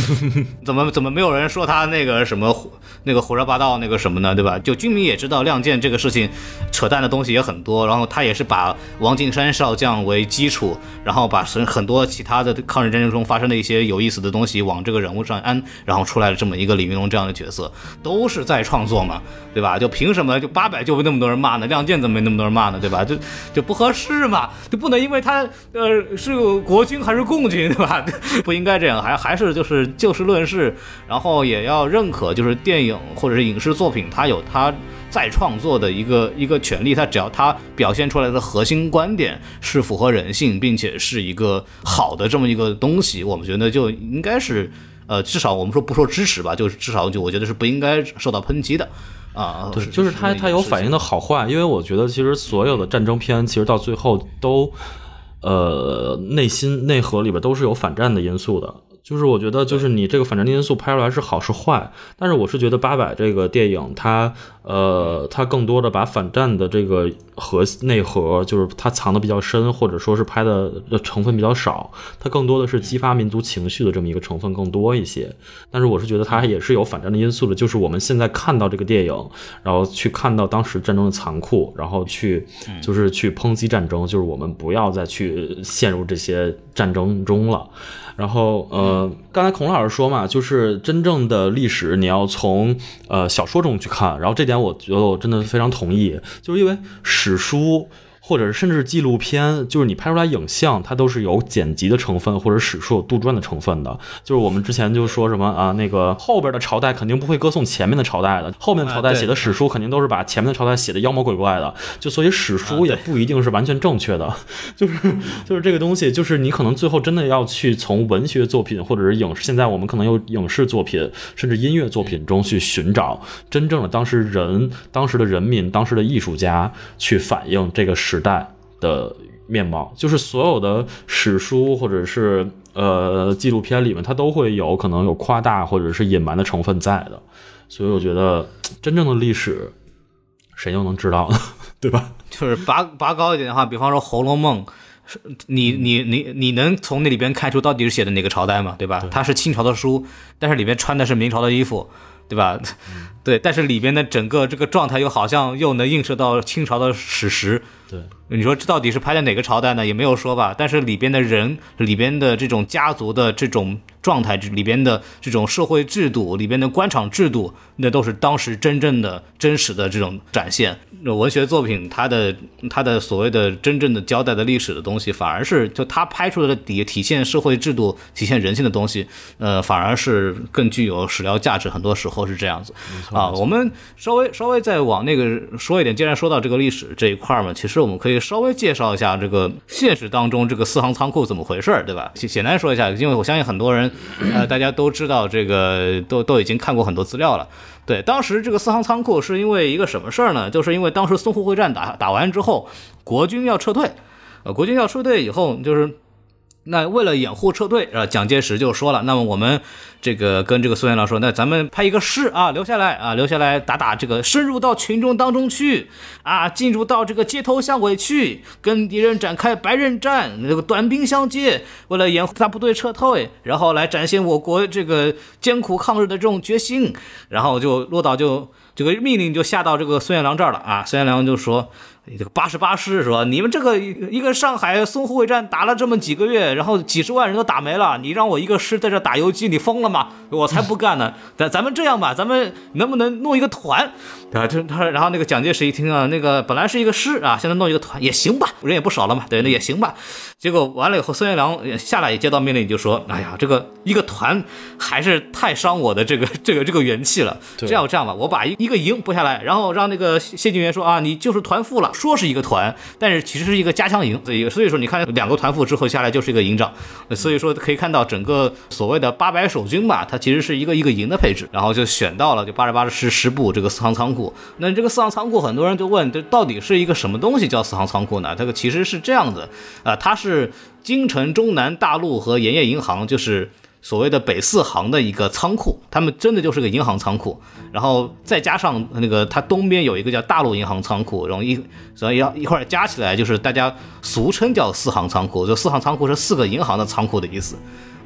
怎么怎么没有人说他那个什么那个胡说八道那个什么呢，对吧？就军民也知道亮剑这个事情扯淡的东西也很多，然后他也是把王敬山少将为基础，然后把很很多其他的抗日战争中发生的一些有意思的东西往这个人物上安，然后出来了这么一个李云龙这样的角色，都是在再创作嘛，对吧？就凭什么就八百就被那么多人骂呢？亮剑怎么没那么多人骂呢？对吧？就就不合适嘛，就不能因为他呃是国军还是共军，对吧？不应该这样，还还是就是就事论事，然后也要认可就是电影或者是影视作品，它有它再创作的一个一个权利，它只要它表现出来的核心观点是符合人性，并且是一个好的这么一个东西，我们觉得就应该是呃，至少我们说不说支持吧，就是至少就我觉得是不应该受到抨击的。啊，对，就是他他有反应的好坏，因为我觉得其实所有的战争片其实到最后都，呃，内心内核里边都是有反战的因素的。就是我觉得，就是你这个反战的因素拍出来是好是坏，但是我是觉得八百这个电影，它呃，它更多的把反战的这个核内核，就是它藏的比较深，或者说是拍的成分比较少，它更多的是激发民族情绪的这么一个成分更多一些。但是我是觉得它也是有反战的因素的，就是我们现在看到这个电影，然后去看到当时战争的残酷，然后去就是去抨击战争，就是我们不要再去陷入这些战争中了。然后，呃，呃刚才孔老师说嘛，就是真正的历史你要从呃小说中去看，然后这点我觉得我真的非常同意，就是因为史书。或者是甚至纪录片，就是你拍出来影像，它都是有剪辑的成分，或者史书有杜撰的成分的。就是我们之前就说什么啊，那个后边的朝代肯定不会歌颂前面的朝代的，后面朝代写的史书肯定都是把前面的朝代写的妖魔鬼怪的。就所以史书也不一定是完全正确的，就是就是这个东西，就是你可能最后真的要去从文学作品或者是影视，现在我们可能有影视作品，甚至音乐作品中去寻找真正的当时人、当时的人民、当时的艺术家去反映这个时。时代的面貌，就是所有的史书或者是呃纪录片里面，它都会有可能有夸大或者是隐瞒的成分在的。所以我觉得真正的历史，谁又能知道呢？对吧？就是拔拔高一点的话，比方说《红楼梦》，你你你你能从那里边看出到底是写的哪个朝代吗？对吧？它是清朝的书，但是里面穿的是明朝的衣服，对吧？对，但是里边的整个这个状态又好像又能映射到清朝的史实。对，你说这到底是拍在哪个朝代呢？也没有说吧。但是里边的人，里边的这种家族的这种状态，里边的这种社会制度，里边的官场制度，那都是当时真正的、真实的这种展现。文学作品，它的它的所谓的真正的交代的历史的东西，反而是就它拍出来的底体现社会制度、体现人性的东西，呃，反而是更具有史料价值。很多时候是这样子啊。我们稍微稍微再往那个说一点，既然说到这个历史这一块嘛，其实我们可以稍微介绍一下这个现实当中这个四行仓库怎么回事儿，对吧？简简单说一下，因为我相信很多人，呃，大家都知道这个，都都已经看过很多资料了。对，当时这个四行仓库是因为一个什么事儿呢？就是因为当时淞沪会战打打完之后，国军要撤退，呃，国军要撤退以后，就是那为了掩护撤退，啊，蒋介石就说了，那么我们这个跟这个苏元良说，那咱们派一个师啊，留下来啊，留下来打打这个，深入到群众当中去啊，进入到这个街头巷尾去，跟敌人展开白刃战，那个短兵相接，为了掩护大部队撤退，然后来展现我国这个艰苦抗日的这种决心，然后就落到就这个命令就下到这个孙元良这儿了啊，孙元良就说。这个八十八师是吧？你们这个一个上海淞沪会战打了这么几个月，然后几十万人都打没了，你让我一个师在这打游击，你疯了吗？我才不干呢！咱咱们这样吧，咱们能不能弄一个团？啊，这他然后那个蒋介石一听啊，那个本来是一个师啊，现在弄一个团也行吧，人也不少了嘛，对，那也行吧。结果完了以后，孙元良下来也接到命令，就说：“哎呀，这个一个团还是太伤我的这个这个这个元气了。这样这样吧，我把一一个营拨下来，然后让那个谢晋元说啊，你就是团副了。”说是一个团，但是其实是一个加强营。所以所以说你看两个团副之后下来就是一个营长，所以说可以看到整个所谓的八百守军吧，它其实是一个一个营的配置，然后就选到了就八十八师师部这个四行仓库。那这个四行仓库，很多人就问，这到底是一个什么东西叫四行仓库呢？这个其实是这样子，啊，它是京城、中南、大陆和盐业银行，就是。所谓的北四行的一个仓库，他们真的就是个银行仓库，然后再加上那个它东边有一个叫大陆银行仓库，然后一所以要一块儿加起来就是大家俗称叫四行仓库，就四行仓库是四个银行的仓库的意思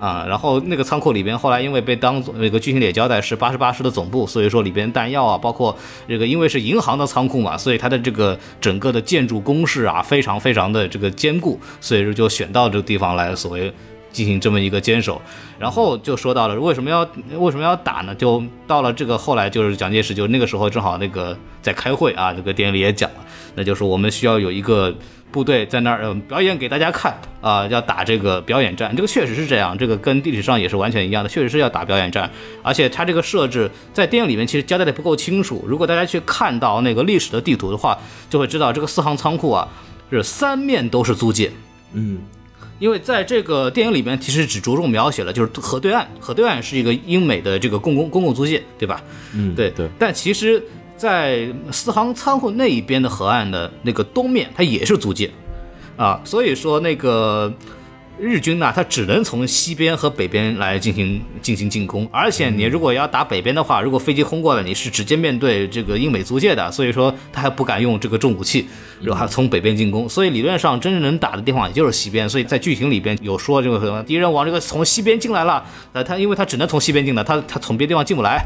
啊。然后那个仓库里边后来因为被当做那个剧情里也交代是八十八师的总部，所以说里边弹药啊，包括这个因为是银行的仓库嘛，所以它的这个整个的建筑工事啊非常非常的这个坚固，所以说就选到这个地方来所谓。进行这么一个坚守，然后就说到了为什么要为什么要打呢？就到了这个后来就是蒋介石就那个时候正好那个在开会啊，这个电影里也讲了，那就是我们需要有一个部队在那儿、表演给大家看啊、要打这个表演战，这个确实是这样，这个跟地理上也是完全一样的，确实是要打表演战，而且它这个设置在电影里面其实交代的不够清楚，如果大家去看到那个历史的地图的话，就会知道这个四行仓库啊是三面都是租界，嗯，因为在这个电影里面，其实只着重描写了就是河对岸，河对岸是一个英美的这个公共公共租界，对吧？嗯，对对，但其实，在四行仓库那一边的河岸的那个东面，它也是租界，啊，所以说那个日军呢，它只能从西边和北边来进行进行进攻，而且你如果要打北边的话，如果飞机轰过来，你是直接面对这个英美租界的，所以说他还不敢用这个重武器，然后从北边进攻，所以理论上真正能打的地方也就是西边，所以在剧情里边有说这个什么敌人往这个从西边进来了，呃，他因为他只能从西边进的，他他从别的地方进不来，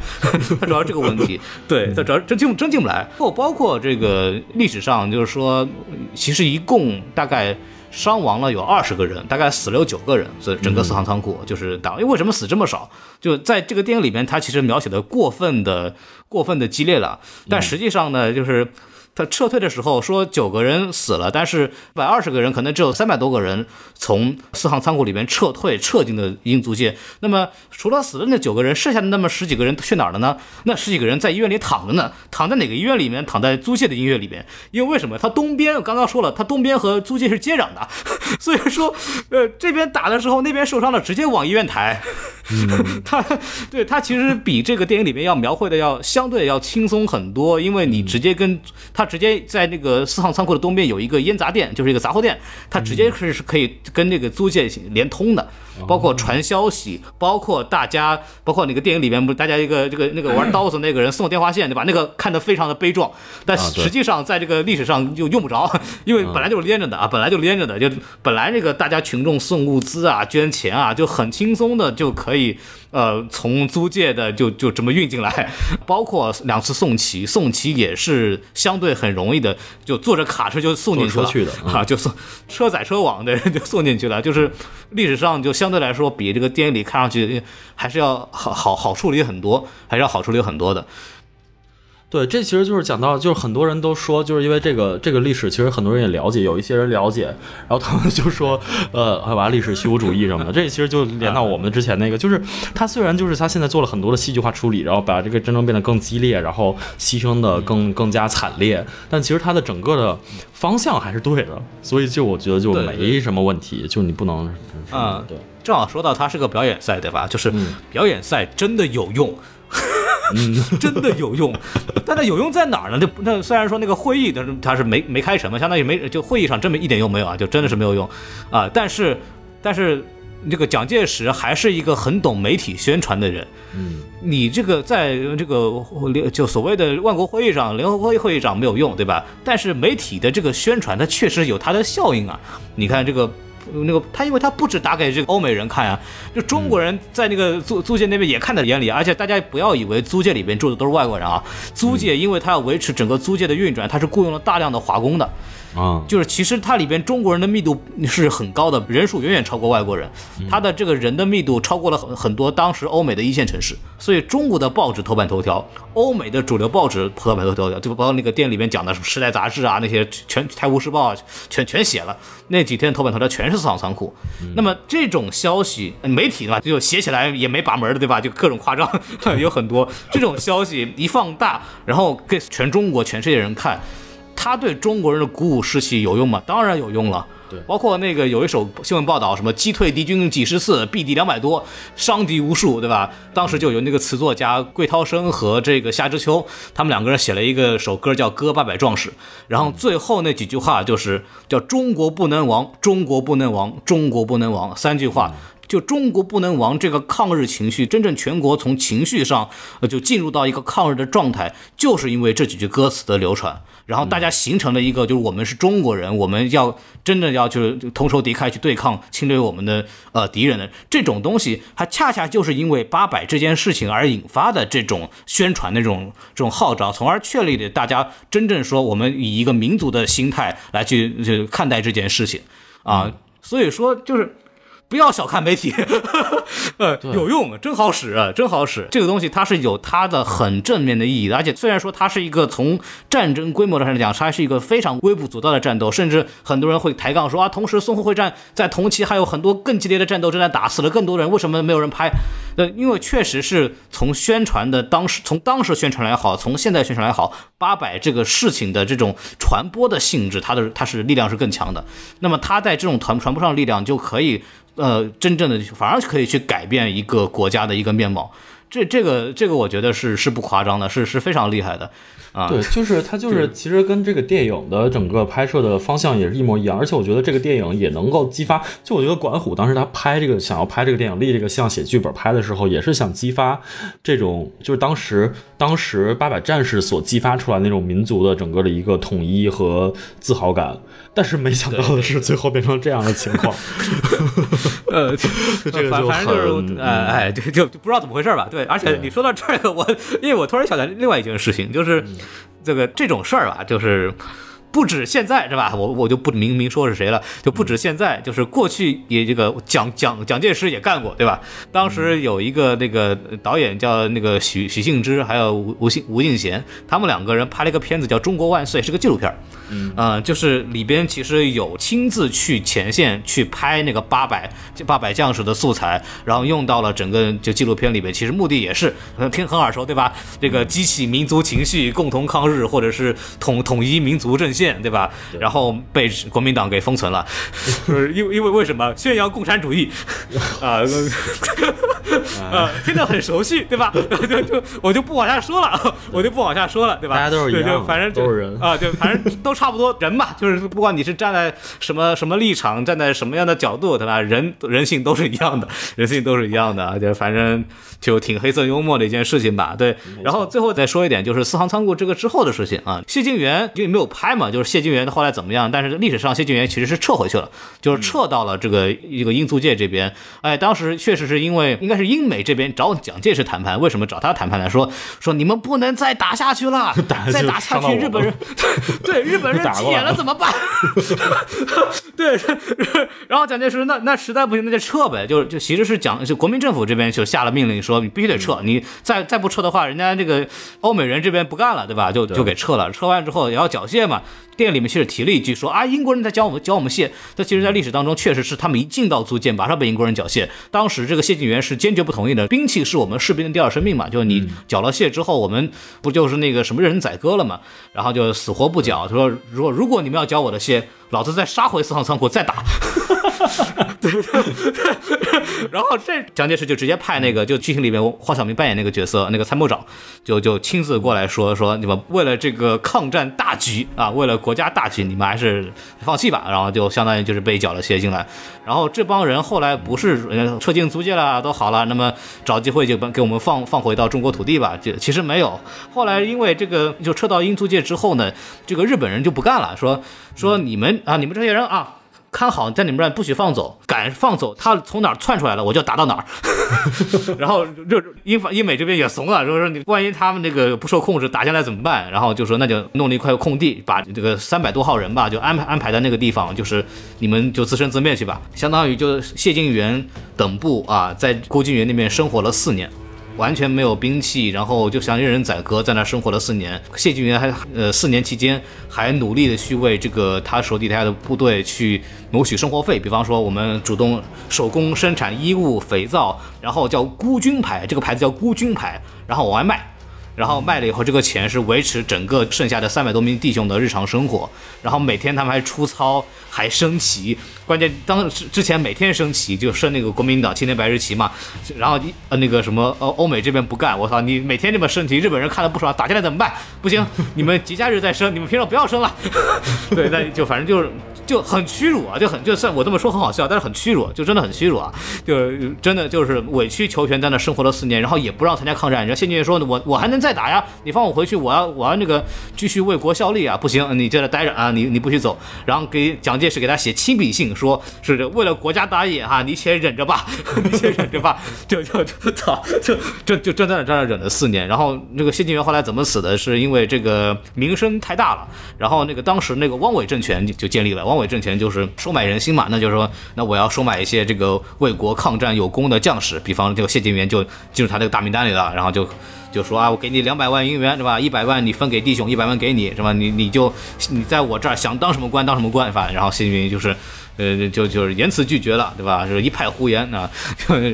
他主要这个问题，对他主要真进真进不来，包包括这个历史上就是说，其实一共大概。伤亡了有二十个人，大概死了有九个人，所以整个四行仓库就是打。因为为什么死这么少？就在这个电影里面，它其实描写的过分的过分的激烈了，但实际上呢，就是。他撤退的时候说九个人死了，但是一百二十个人可能只有三百多个人从四行仓库里面撤退，撤进了英租界。那么除了死的那九个人，剩下的那么十几个人去哪儿了呢？那十几个人在医院里躺着呢，躺在哪个医院里面？躺在租界的医院里面。因为为什么？他东边我刚刚说了，他东边和租界是接壤的，所以说，呃，这边打的时候，那边受伤了，直接往医院抬。他对他其实比这个电影里面要描绘的要相对要轻松很多，因为你直接跟他直接在那个四行仓库的东边有一个烟杂店，就是一个杂货店，他直接是是可以跟那个租界连通的，包括传消息，包括大家，包括那个电影里面不是大家一个这个那个玩刀子那个人送电话线对吧？那个看得非常的悲壮，但实际上在这个历史上就用不着，因为本来就是连着的啊，本来就连着的，就本来这个大家群众送物资啊、捐钱啊，就很轻松的就可以。呃，从租界的就就这么运进来，包括两次送旗，送旗也是相对很容易的，就坐着卡车就送进去了 啊，就送车载车往的人就送进去了，就是历史上就相对来说比这个电影里看上去还是要好好好处理很多，还是要好处理很多的。对，这其实就是讲到，就是很多人都说，就是因为这个这个历史，其实很多人也了解，有一些人了解，然后他们就说，呃，还把历史虚无主义什么的，这其实就连到我们之前那个，就是他虽然就是他现在做了很多的戏剧化处理，然后把这个战争变得更激烈，然后牺牲的更更加惨烈，但其实他的整个的方向还是对的，所以就我觉得就没什么问题，就你不能，嗯对，正好说到它是个表演赛，对吧？就是表演赛真的有用。真的有用，但它有用在哪儿呢？就那虽然说那个会议但是它是没没开成嘛，相当于没就会议上真没一点用没有啊，就真的是没有用啊。但是但是这个蒋介石还是一个很懂媒体宣传的人，嗯，你这个在这个就所谓的万国会议上、联合会会议上没有用，对吧？但是媒体的这个宣传，它确实有它的效应啊。你看这个。那个他，因为他不止打给这个欧美人看啊，就中国人在那个租租界那边也看在眼里，而且大家不要以为租界里边住的都是外国人啊，租界因为他要维持整个租界的运转，他是雇佣了大量的华工的，啊，就是其实它里边中国人的密度是很高的，人数远远超过外国人，它的这个人的密度超过了很很多当时欧美的一线城市，所以中国的报纸头版头条，欧美的主流报纸头版头条，就包括那个店里面讲的什么《时代》杂志啊，那些全《泰晤士报》啊，全全写了，那几天头版头条全是四行仓库。那么这种消息，媒体嘛，就写起来也没把门的，对吧？就各种夸张，有很多这种消息一放大，然后给全中国、全世界人看。他对中国人的鼓舞士气有用吗？当然有用了。对包括那个有一首新闻报道，什么击退敌军几十次，毙敌两百多，伤敌无数，对吧？当时就有那个词作家桂涛生和这个夏之秋，他们两个人写了一个首歌叫《歌八百壮士》，然后最后那几句话就是叫“中国不能亡，中国不能亡，中国不能亡”三句话。就中国不能亡这个抗日情绪，真正全国从情绪上呃就进入到一个抗日的状态，就是因为这几句歌词的流传，然后大家形成了一个就是我们是中国人，我们要真的要就是同仇敌忾去对抗侵略我们的呃敌人的这种东西，它恰恰就是因为八百这件事情而引发的这种宣传的这种这种号召，从而确立的大家真正说我们以一个民族的心态来去去看待这件事情啊，所以说就是。不要小看媒体，呃，有用，真好使，真好使。这个东西它是有它的很正面的意义的，而且虽然说它是一个从战争规模上来讲，它是一个非常微不足道的战斗，甚至很多人会抬杠说啊，同时淞沪会战在同期还有很多更激烈的战斗正在打，死了更多人，为什么没有人拍？呃，因为确实是从宣传的当时，从当时宣传来好，从现在宣传来好，八百这个事情的这种传播的性质，它的它是力量是更强的。那么它在这种传传播上的力量就可以。呃，真正的反而可以去改变一个国家的一个面貌，这这个这个我觉得是是不夸张的，是是非常厉害的。啊。对，就是它就是其实跟这个电影的整个拍摄的方向也是一模一样，而且我觉得这个电影也能够激发。就我觉得管虎当时他拍这个想要拍这个电影立这个像写剧本拍的时候，也是想激发这种就是当时当时八百战士所激发出来那种民族的整个的一个统一和自豪感。但是没想到的是，最后变成这样的情况。呃，这个就反正就是，哎哎，就就就不知道怎么回事吧。对，而且你说到这个，我因为我突然想到另外一件事情，就是这个这种事儿吧，就是。不止现在是吧？我我就不明明说是谁了，就不止现在，就是过去也这个蒋蒋蒋介石也干过，对吧？当时有一个那个导演叫那个许许幸之，还有吴吴信吴敬贤，他们两个人拍了一个片子叫《中国万岁》，是个纪录片。嗯，呃，就是里边其实有亲自去前线去拍那个八百八百将士的素材，然后用到了整个就纪录片里边，其实目的也是听很耳熟，对吧？这个激起民族情绪，共同抗日，或者是统统一民族阵线，对吧？然后被国民党给封存了，就是因为因为为什么宣扬共产主义 啊？呃，听得很熟悉，对吧？就就我就不往下说了，我就不往下说了，对吧？大家都是一样就反正就都是人啊，对，反正都差不多人嘛，就是不管你是站在什么什么立场，站在什么样的角度，对吧？人人性都是一样的，人性都是一样的，就反正就挺黑色幽默的一件事情吧。对，然后最后再说一点，就是四行仓库这个之后的事情啊，谢晋元因为没有拍嘛，就是谢晋元后来怎么样？但是历史上谢晋元其实是撤回去了，就是撤到了这个一个英租界这边。哎，当时确实是因为应该是英美这边找蒋介石谈判，为什么找他谈判呢？说说你们不能再打下去了，再打下去日本人 对日本人铁了怎么办？对，然后蒋介石那那实在不行那就撤呗，就就其实是蒋就国民政府这边就下了命令说你必须得撤，你再再不撤的话，人家这个欧美人这边不干了，对吧？就就给撤了，撤完之后也要缴械嘛。电影里面其实提了一句说啊，英国人在教我们教我们谢，但其实，在历史当中确实是他们一进到租界，马上被英国人缴械。当时这个谢晋元是坚决不同意的，兵器是我们士兵的第二生命嘛，就是你缴了械之后，我们不就是那个什么任人宰割了嘛？然后就死活不缴，他说如果如果你们要缴我的械，老子再杀回四行仓库再打。然后这蒋介石就直接派那个，就剧情里面黄晓明扮演那个角色，那个参谋长，就就亲自过来说说，你们为了这个抗战大局啊，为了国家大局，你们还是放弃吧。然后就相当于就是被缴了械进来。然后这帮人后来不是撤进租界了，都好了，那么找机会就把给我们放放回到中国土地吧。就其实没有，后来因为这个就撤到英租界之后呢，这个日本人就不干了，说说你们啊，你们这些人啊。看好，在你们这儿不许放走，敢放走，他从哪儿窜出来了，我就打到哪儿。然后就英法英美这边也怂了，说说你万一他们那个不受控制打下来怎么办？然后就说那就弄了一块空地，把这个三百多号人吧，就安排安排在那个地方，就是你们就自生自灭去吧，相当于就谢晋元等部啊，在郭靖元那边生活了四年。完全没有兵器，然后就像任人宰割，在那生活了四年。谢晋元还呃四年期间还努力的去为这个他手底下的部队去谋取生活费，比方说我们主动手工生产衣物、肥皂，然后叫孤军牌，这个牌子叫孤军牌，然后往外卖。然后卖了以后，这个钱是维持整个剩下的三百多名弟兄的日常生活。然后每天他们还出操，还升旗。关键当之之前每天升旗，就升那个国民党青天白日旗嘛。然后一呃那个什么呃欧美这边不干，我操，你每天这么升旗，日本人看了不爽，打起来怎么办？不行，你们节假日再升，你们平常不要升了。对，那就反正就是。就很屈辱啊，就很就算我这么说很好笑，但是很屈辱，就真的很屈辱啊，就真的就是委曲求全，在那生活了四年，然后也不让参加抗战。然后谢晋元说，我我还能再打呀，你放我回去，我要我要那个继续为国效力啊，不行，你在这待着啊，你你不许走。然后给蒋介石给他写亲笔信，说是为了国家大业哈，你且忍着吧，你且忍着吧，就就就操，就就就真在那在那忍了四年。然后那个谢晋元后来怎么死的？是因为这个名声太大了，然后那个当时那个汪伪政权就建立了。汪伪挣钱就是收买人心嘛，那就是说，那我要收买一些这个为国抗战有功的将士，比方这个谢晋元就进入他这个大名单里了，然后就就说啊，我给你两百万银元，是吧？一百万你分给弟兄，一百万给你，是吧？你你就你在我这儿想当什么官当什么官，反正然后谢晋元就是，呃，就就是言辞拒绝了，对吧？就是一派胡言啊，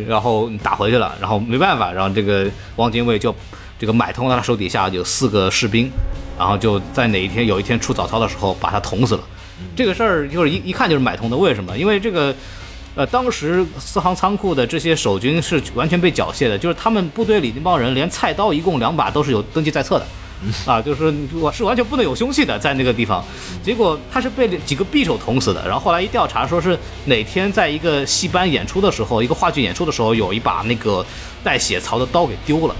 然后打回去了，然后没办法，然后这个汪精卫就这个买通了他手底下有四个士兵，然后就在哪一天有一天出早操的时候把他捅死了。这个事儿就是一一看就是买通的，为什么？因为这个，呃，当时四行仓库的这些守军是完全被缴械的，就是他们部队里那帮人连菜刀一共两把都是有登记在册的，啊，就是我是完全不能有凶器的，在那个地方。结果他是被几个匕首捅死的，然后后来一调查，说是哪天在一个戏班演出的时候，一个话剧演出的时候，有一把那个带血槽的刀给丢了。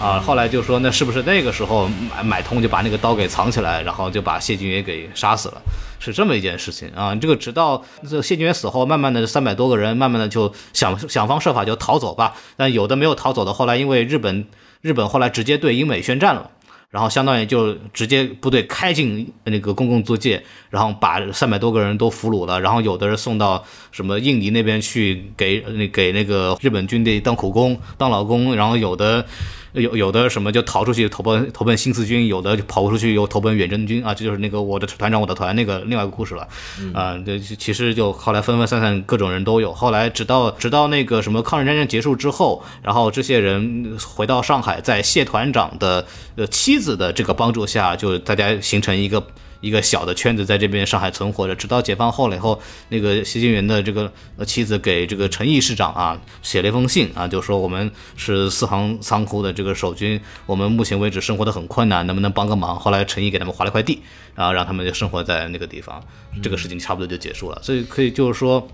啊，后来就说那是不是那个时候买买通就把那个刀给藏起来，然后就把谢晋元给杀死了，是这么一件事情啊。这个直到这谢晋元死后，慢慢的三百多个人，慢慢的就想想方设法就逃走吧。但有的没有逃走的，后来因为日本日本后来直接对英美宣战了，然后相当于就直接部队开进那个公共租界，然后把三百多个人都俘虏了，然后有的人送到什么印尼那边去给那给那个日本军队当苦工当劳工，然后有的。有有的什么就逃出去投奔投奔新四军，有的就跑出去又投奔远征军啊，这就是那个我的团长我的团那个另外一个故事了，啊，这其实就后来分分散散各种人都有，后来直到直到那个什么抗日战争结束之后，然后这些人回到上海，在谢团长的呃妻子的这个帮助下，就大家形成一个。一个小的圈子在这边上海存活着，直到解放后了以后，那个谢晋元的这个妻子给这个陈毅市长啊写了一封信啊，就说我们是四行仓库的这个守军，我们目前为止生活的很困难，能不能帮个忙？后来陈毅给他们划了块地，然后让他们就生活在那个地方，这个事情差不多就结束了。所以可以就是说，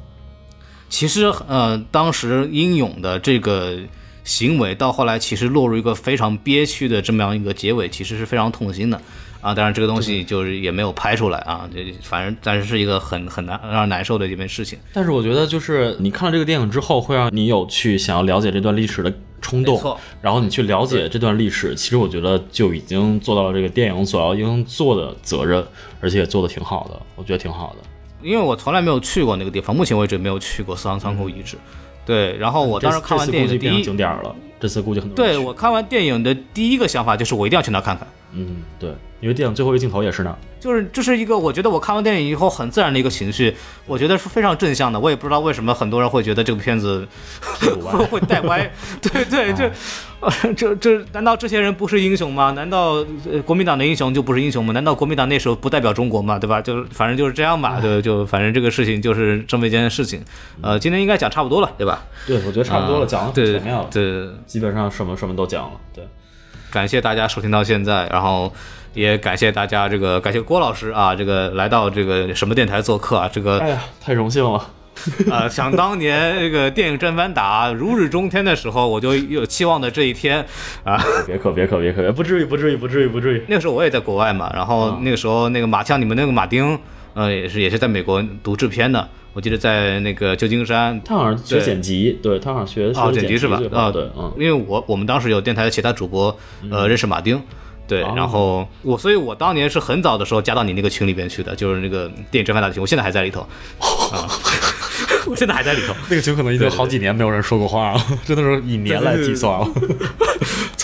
其实呃，当时英勇的这个行为到后来其实落入一个非常憋屈的这么样一个结尾，其实是非常痛心的。啊，当然这个东西就是也没有拍出来啊，这反正但是是一个很很难让人难受的一件事情。但是我觉得就是你看了这个电影之后，会让你有去想要了解这段历史的冲动，然后你去了解这段历史，其实我觉得就已经做到了这个电影所要应做的责任，而且也做的挺好的，我觉得挺好的。因为我从来没有去过那个地方，目前为止没有去过四行仓库遗址。对，然后我当时看完电影第一景点了，这次估计很多。对我看完电影的第一个想法就是我一定要去那看看。嗯，对。因为电影最后一个镜头也是那，就是这是一个我觉得我看完电影以后很自然的一个情绪，我觉得是非常正向的。我也不知道为什么很多人会觉得这个片子 会会带歪，对 对，这这这难道这些人不是英雄吗？难道国民党的英雄就不是英雄吗？难道国民党那时候不代表中国吗？对吧？就反正就是这样吧，就就反正这个事情就是这么一件事情。呃，今天应该讲差不多了，对吧？对，我觉得差不多了，讲的对全面了，对，基本上什么什么都讲了。对，感谢大家收听到现在，然后。也感谢大家，这个感谢郭老师啊，这个来到这个什么电台做客啊，这个哎呀，太荣幸了啊！想当年这个电影正反打如日中天的时候，我就有期望的这一天啊！别可别可别可，不至于不至于不至于不至于。那个时候我也在国外嘛，然后那个时候那个马像，你们那个马丁，呃，也是也是在美国读制片的，我记得在那个旧金山，他好像学剪辑，对他好像学啊剪辑是吧？啊对，嗯，因为我我们当时有电台的其他主播，呃，认识马丁。对，然后我，所以我当年是很早的时候加到你那个群里边去的，就是那个电影正反打群，我现在还在里头，啊，我 现在还在里头。那个群可能已经好几年没有人说过话了，真的是以年来计算了。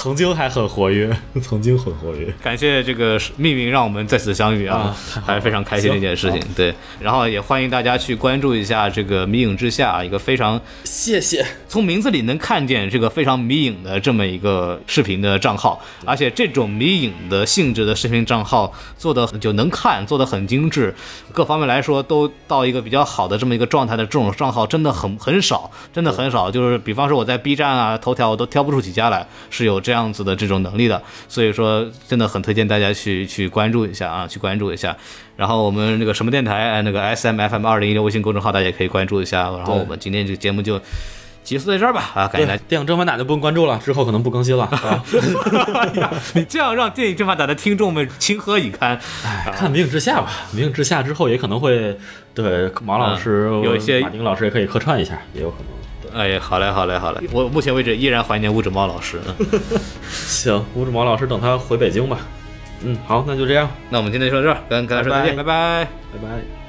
曾经还很活跃，曾经很活跃。感谢这个命运让我们再次相遇啊还是非常开心的一件事情。对，然后也欢迎大家去关注一下这个《迷影之下》，一个非常谢谢。从名字里能看见这个非常迷影的这么一个视频的账号，而且这种迷影的性质的视频账号做的就能看，做的很精致，各方面来说都到一个比较好的这么一个状态的这种账号真的很很少，真的很少。就是比方说我在 B 站啊、头条我都挑不出几家来是有这样子的这种能力的，所以说真的很推荐大家去去关注一下啊，去关注一下。然后我们那个什么电台，哎那个 S M F M 二零一六微信公众号大家也可以关注一下。然后我们今天这个节目就。结束在这儿吧啊！感谢大家。电影正反打就不用关注了，之后可能不更新了。啊 你这样让电影正反打的听众们情何以堪？哎，看《明影之下》吧，《明影之下》之后也可能会对马老师、嗯有一些马丁老师也可以客串一下，也有可能。哎呀，好嘞，好嘞，好嘞！我目前为止依然怀念乌指猫老师。嗯 行，吴志毛老师等他回北京吧。嗯，好，那就这样，那我们今天就说到这儿，跟跟大家说再见，拜拜。拜拜。伴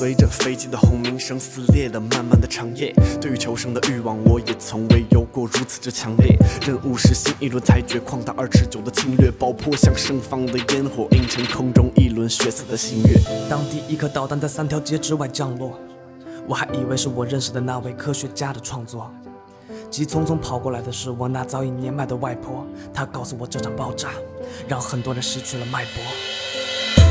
随着飞机的轰鸣声，撕裂了漫漫的长夜。对于求生的欲望，我也从未有过如此之强烈。任务是新一轮裁决，旷达而持久的侵略，爆破像盛放的烟火，映成空中一轮血色的星月。当第一颗导弹在三条街之外降落，我还以为是我认识的那位科学家的创作。急匆匆跑过来的是我那早已年迈的外婆，她告诉我这场爆炸让很多人失去了脉搏。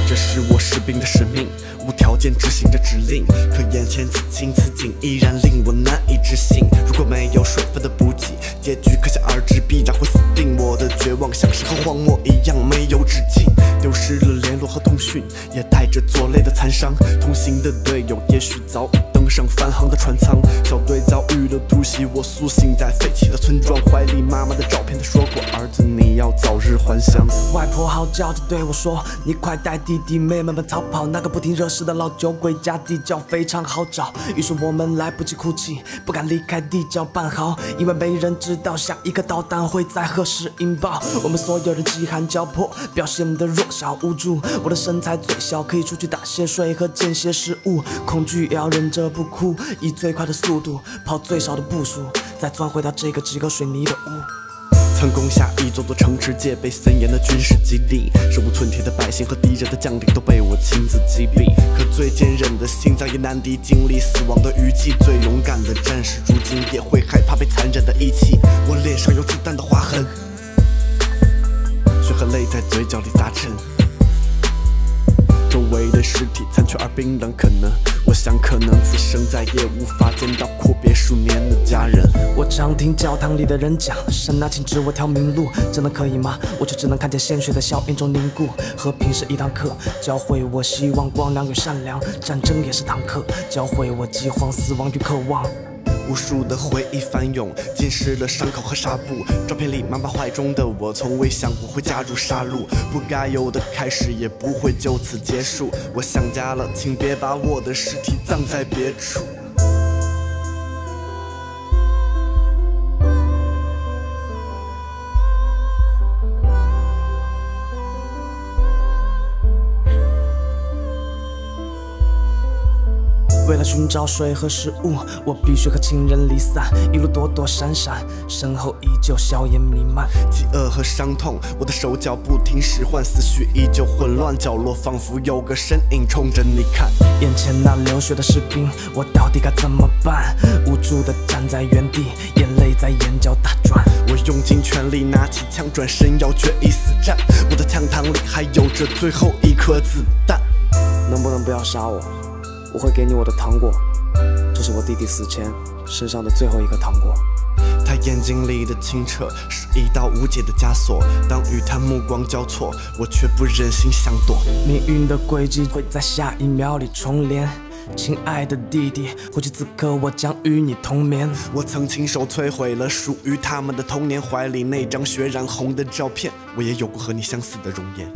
这是我士兵的使命，无条件执行着指令。可眼前此情此景依然令我难以置信。如果没有水分的补给，结局可想而知，必然会死定。我的绝望像是和荒漠一样没有止境，丢失了联络和通讯，也带着作累的残伤。同行的队友也许早已登上返航的船舱。小队遭遇了突袭，我苏醒在废弃的村庄，怀里妈妈的照片，她说过儿子你要早日还乡。外婆嚎叫着对我说：“你快带弟弟妹妹们逃跑，那个不停惹事的老酒鬼家地窖非常好找。”于是我们来不及哭泣，不敢离开地窖半毫，因为没人知道下一个导弹会在何时引爆。我们所有人饥寒交迫，表现得弱小无助。我的身材最小，可以出去打些水和捡些食物。恐惧也要忍着不哭，以最快的速度跑最少的步数，再钻回到这个只有水泥的屋。曾攻下一座座城池，戒备森严的军事基地，手无寸铁的百姓和敌人的将领都被我亲自击毙。可最坚韧的心脏也难敌经历死亡的余悸，最勇敢的战士如今也会害怕被残忍的遗弃。我脸上有子弹的划痕，血和泪在嘴角里砸沉。周围尸体残缺而冰冷，可能我想，可能此生再也无法见到阔别数年的家人。我常听教堂里的人讲，神啊，请指我条明路，真的可以吗？我却只能看见鲜血在硝烟中凝固。和平是一堂课，教会我希望、光亮与善良；战争也是堂课，教会我饥荒、死亡与渴望。无数的回忆翻涌，浸湿了伤口和纱布。照片里妈妈怀中的我，从未想过会加入杀戮。不该有的开始，也不会就此结束。我想家了，请别把我的尸体葬在别处。为了寻找水和食物，我必须和亲人离散，一路躲躲闪闪，身后依旧硝烟弥漫。饥饿和伤痛，我的手脚不停使唤，思绪依旧混乱，角落仿佛有个身影冲着你看。眼前那流血的士兵，我到底该怎么办？无助的站在原地，眼泪在眼角打转。我用尽全力拿起枪，转身要决一死战。我的枪膛里还有着最后一颗子弹。能不能不要杀我？我会给你我的糖果，这是我弟弟死前身上的最后一颗糖果。他眼睛里的清澈是一道无解的枷锁，当与他目光交错，我却不忍心想躲。命运的轨迹会在下一秒里重连，亲爱的弟弟，或许此刻我将与你同眠。我曾亲手摧毁了属于他们的童年，怀里那张血染红的照片。我也有过和你相似的容颜。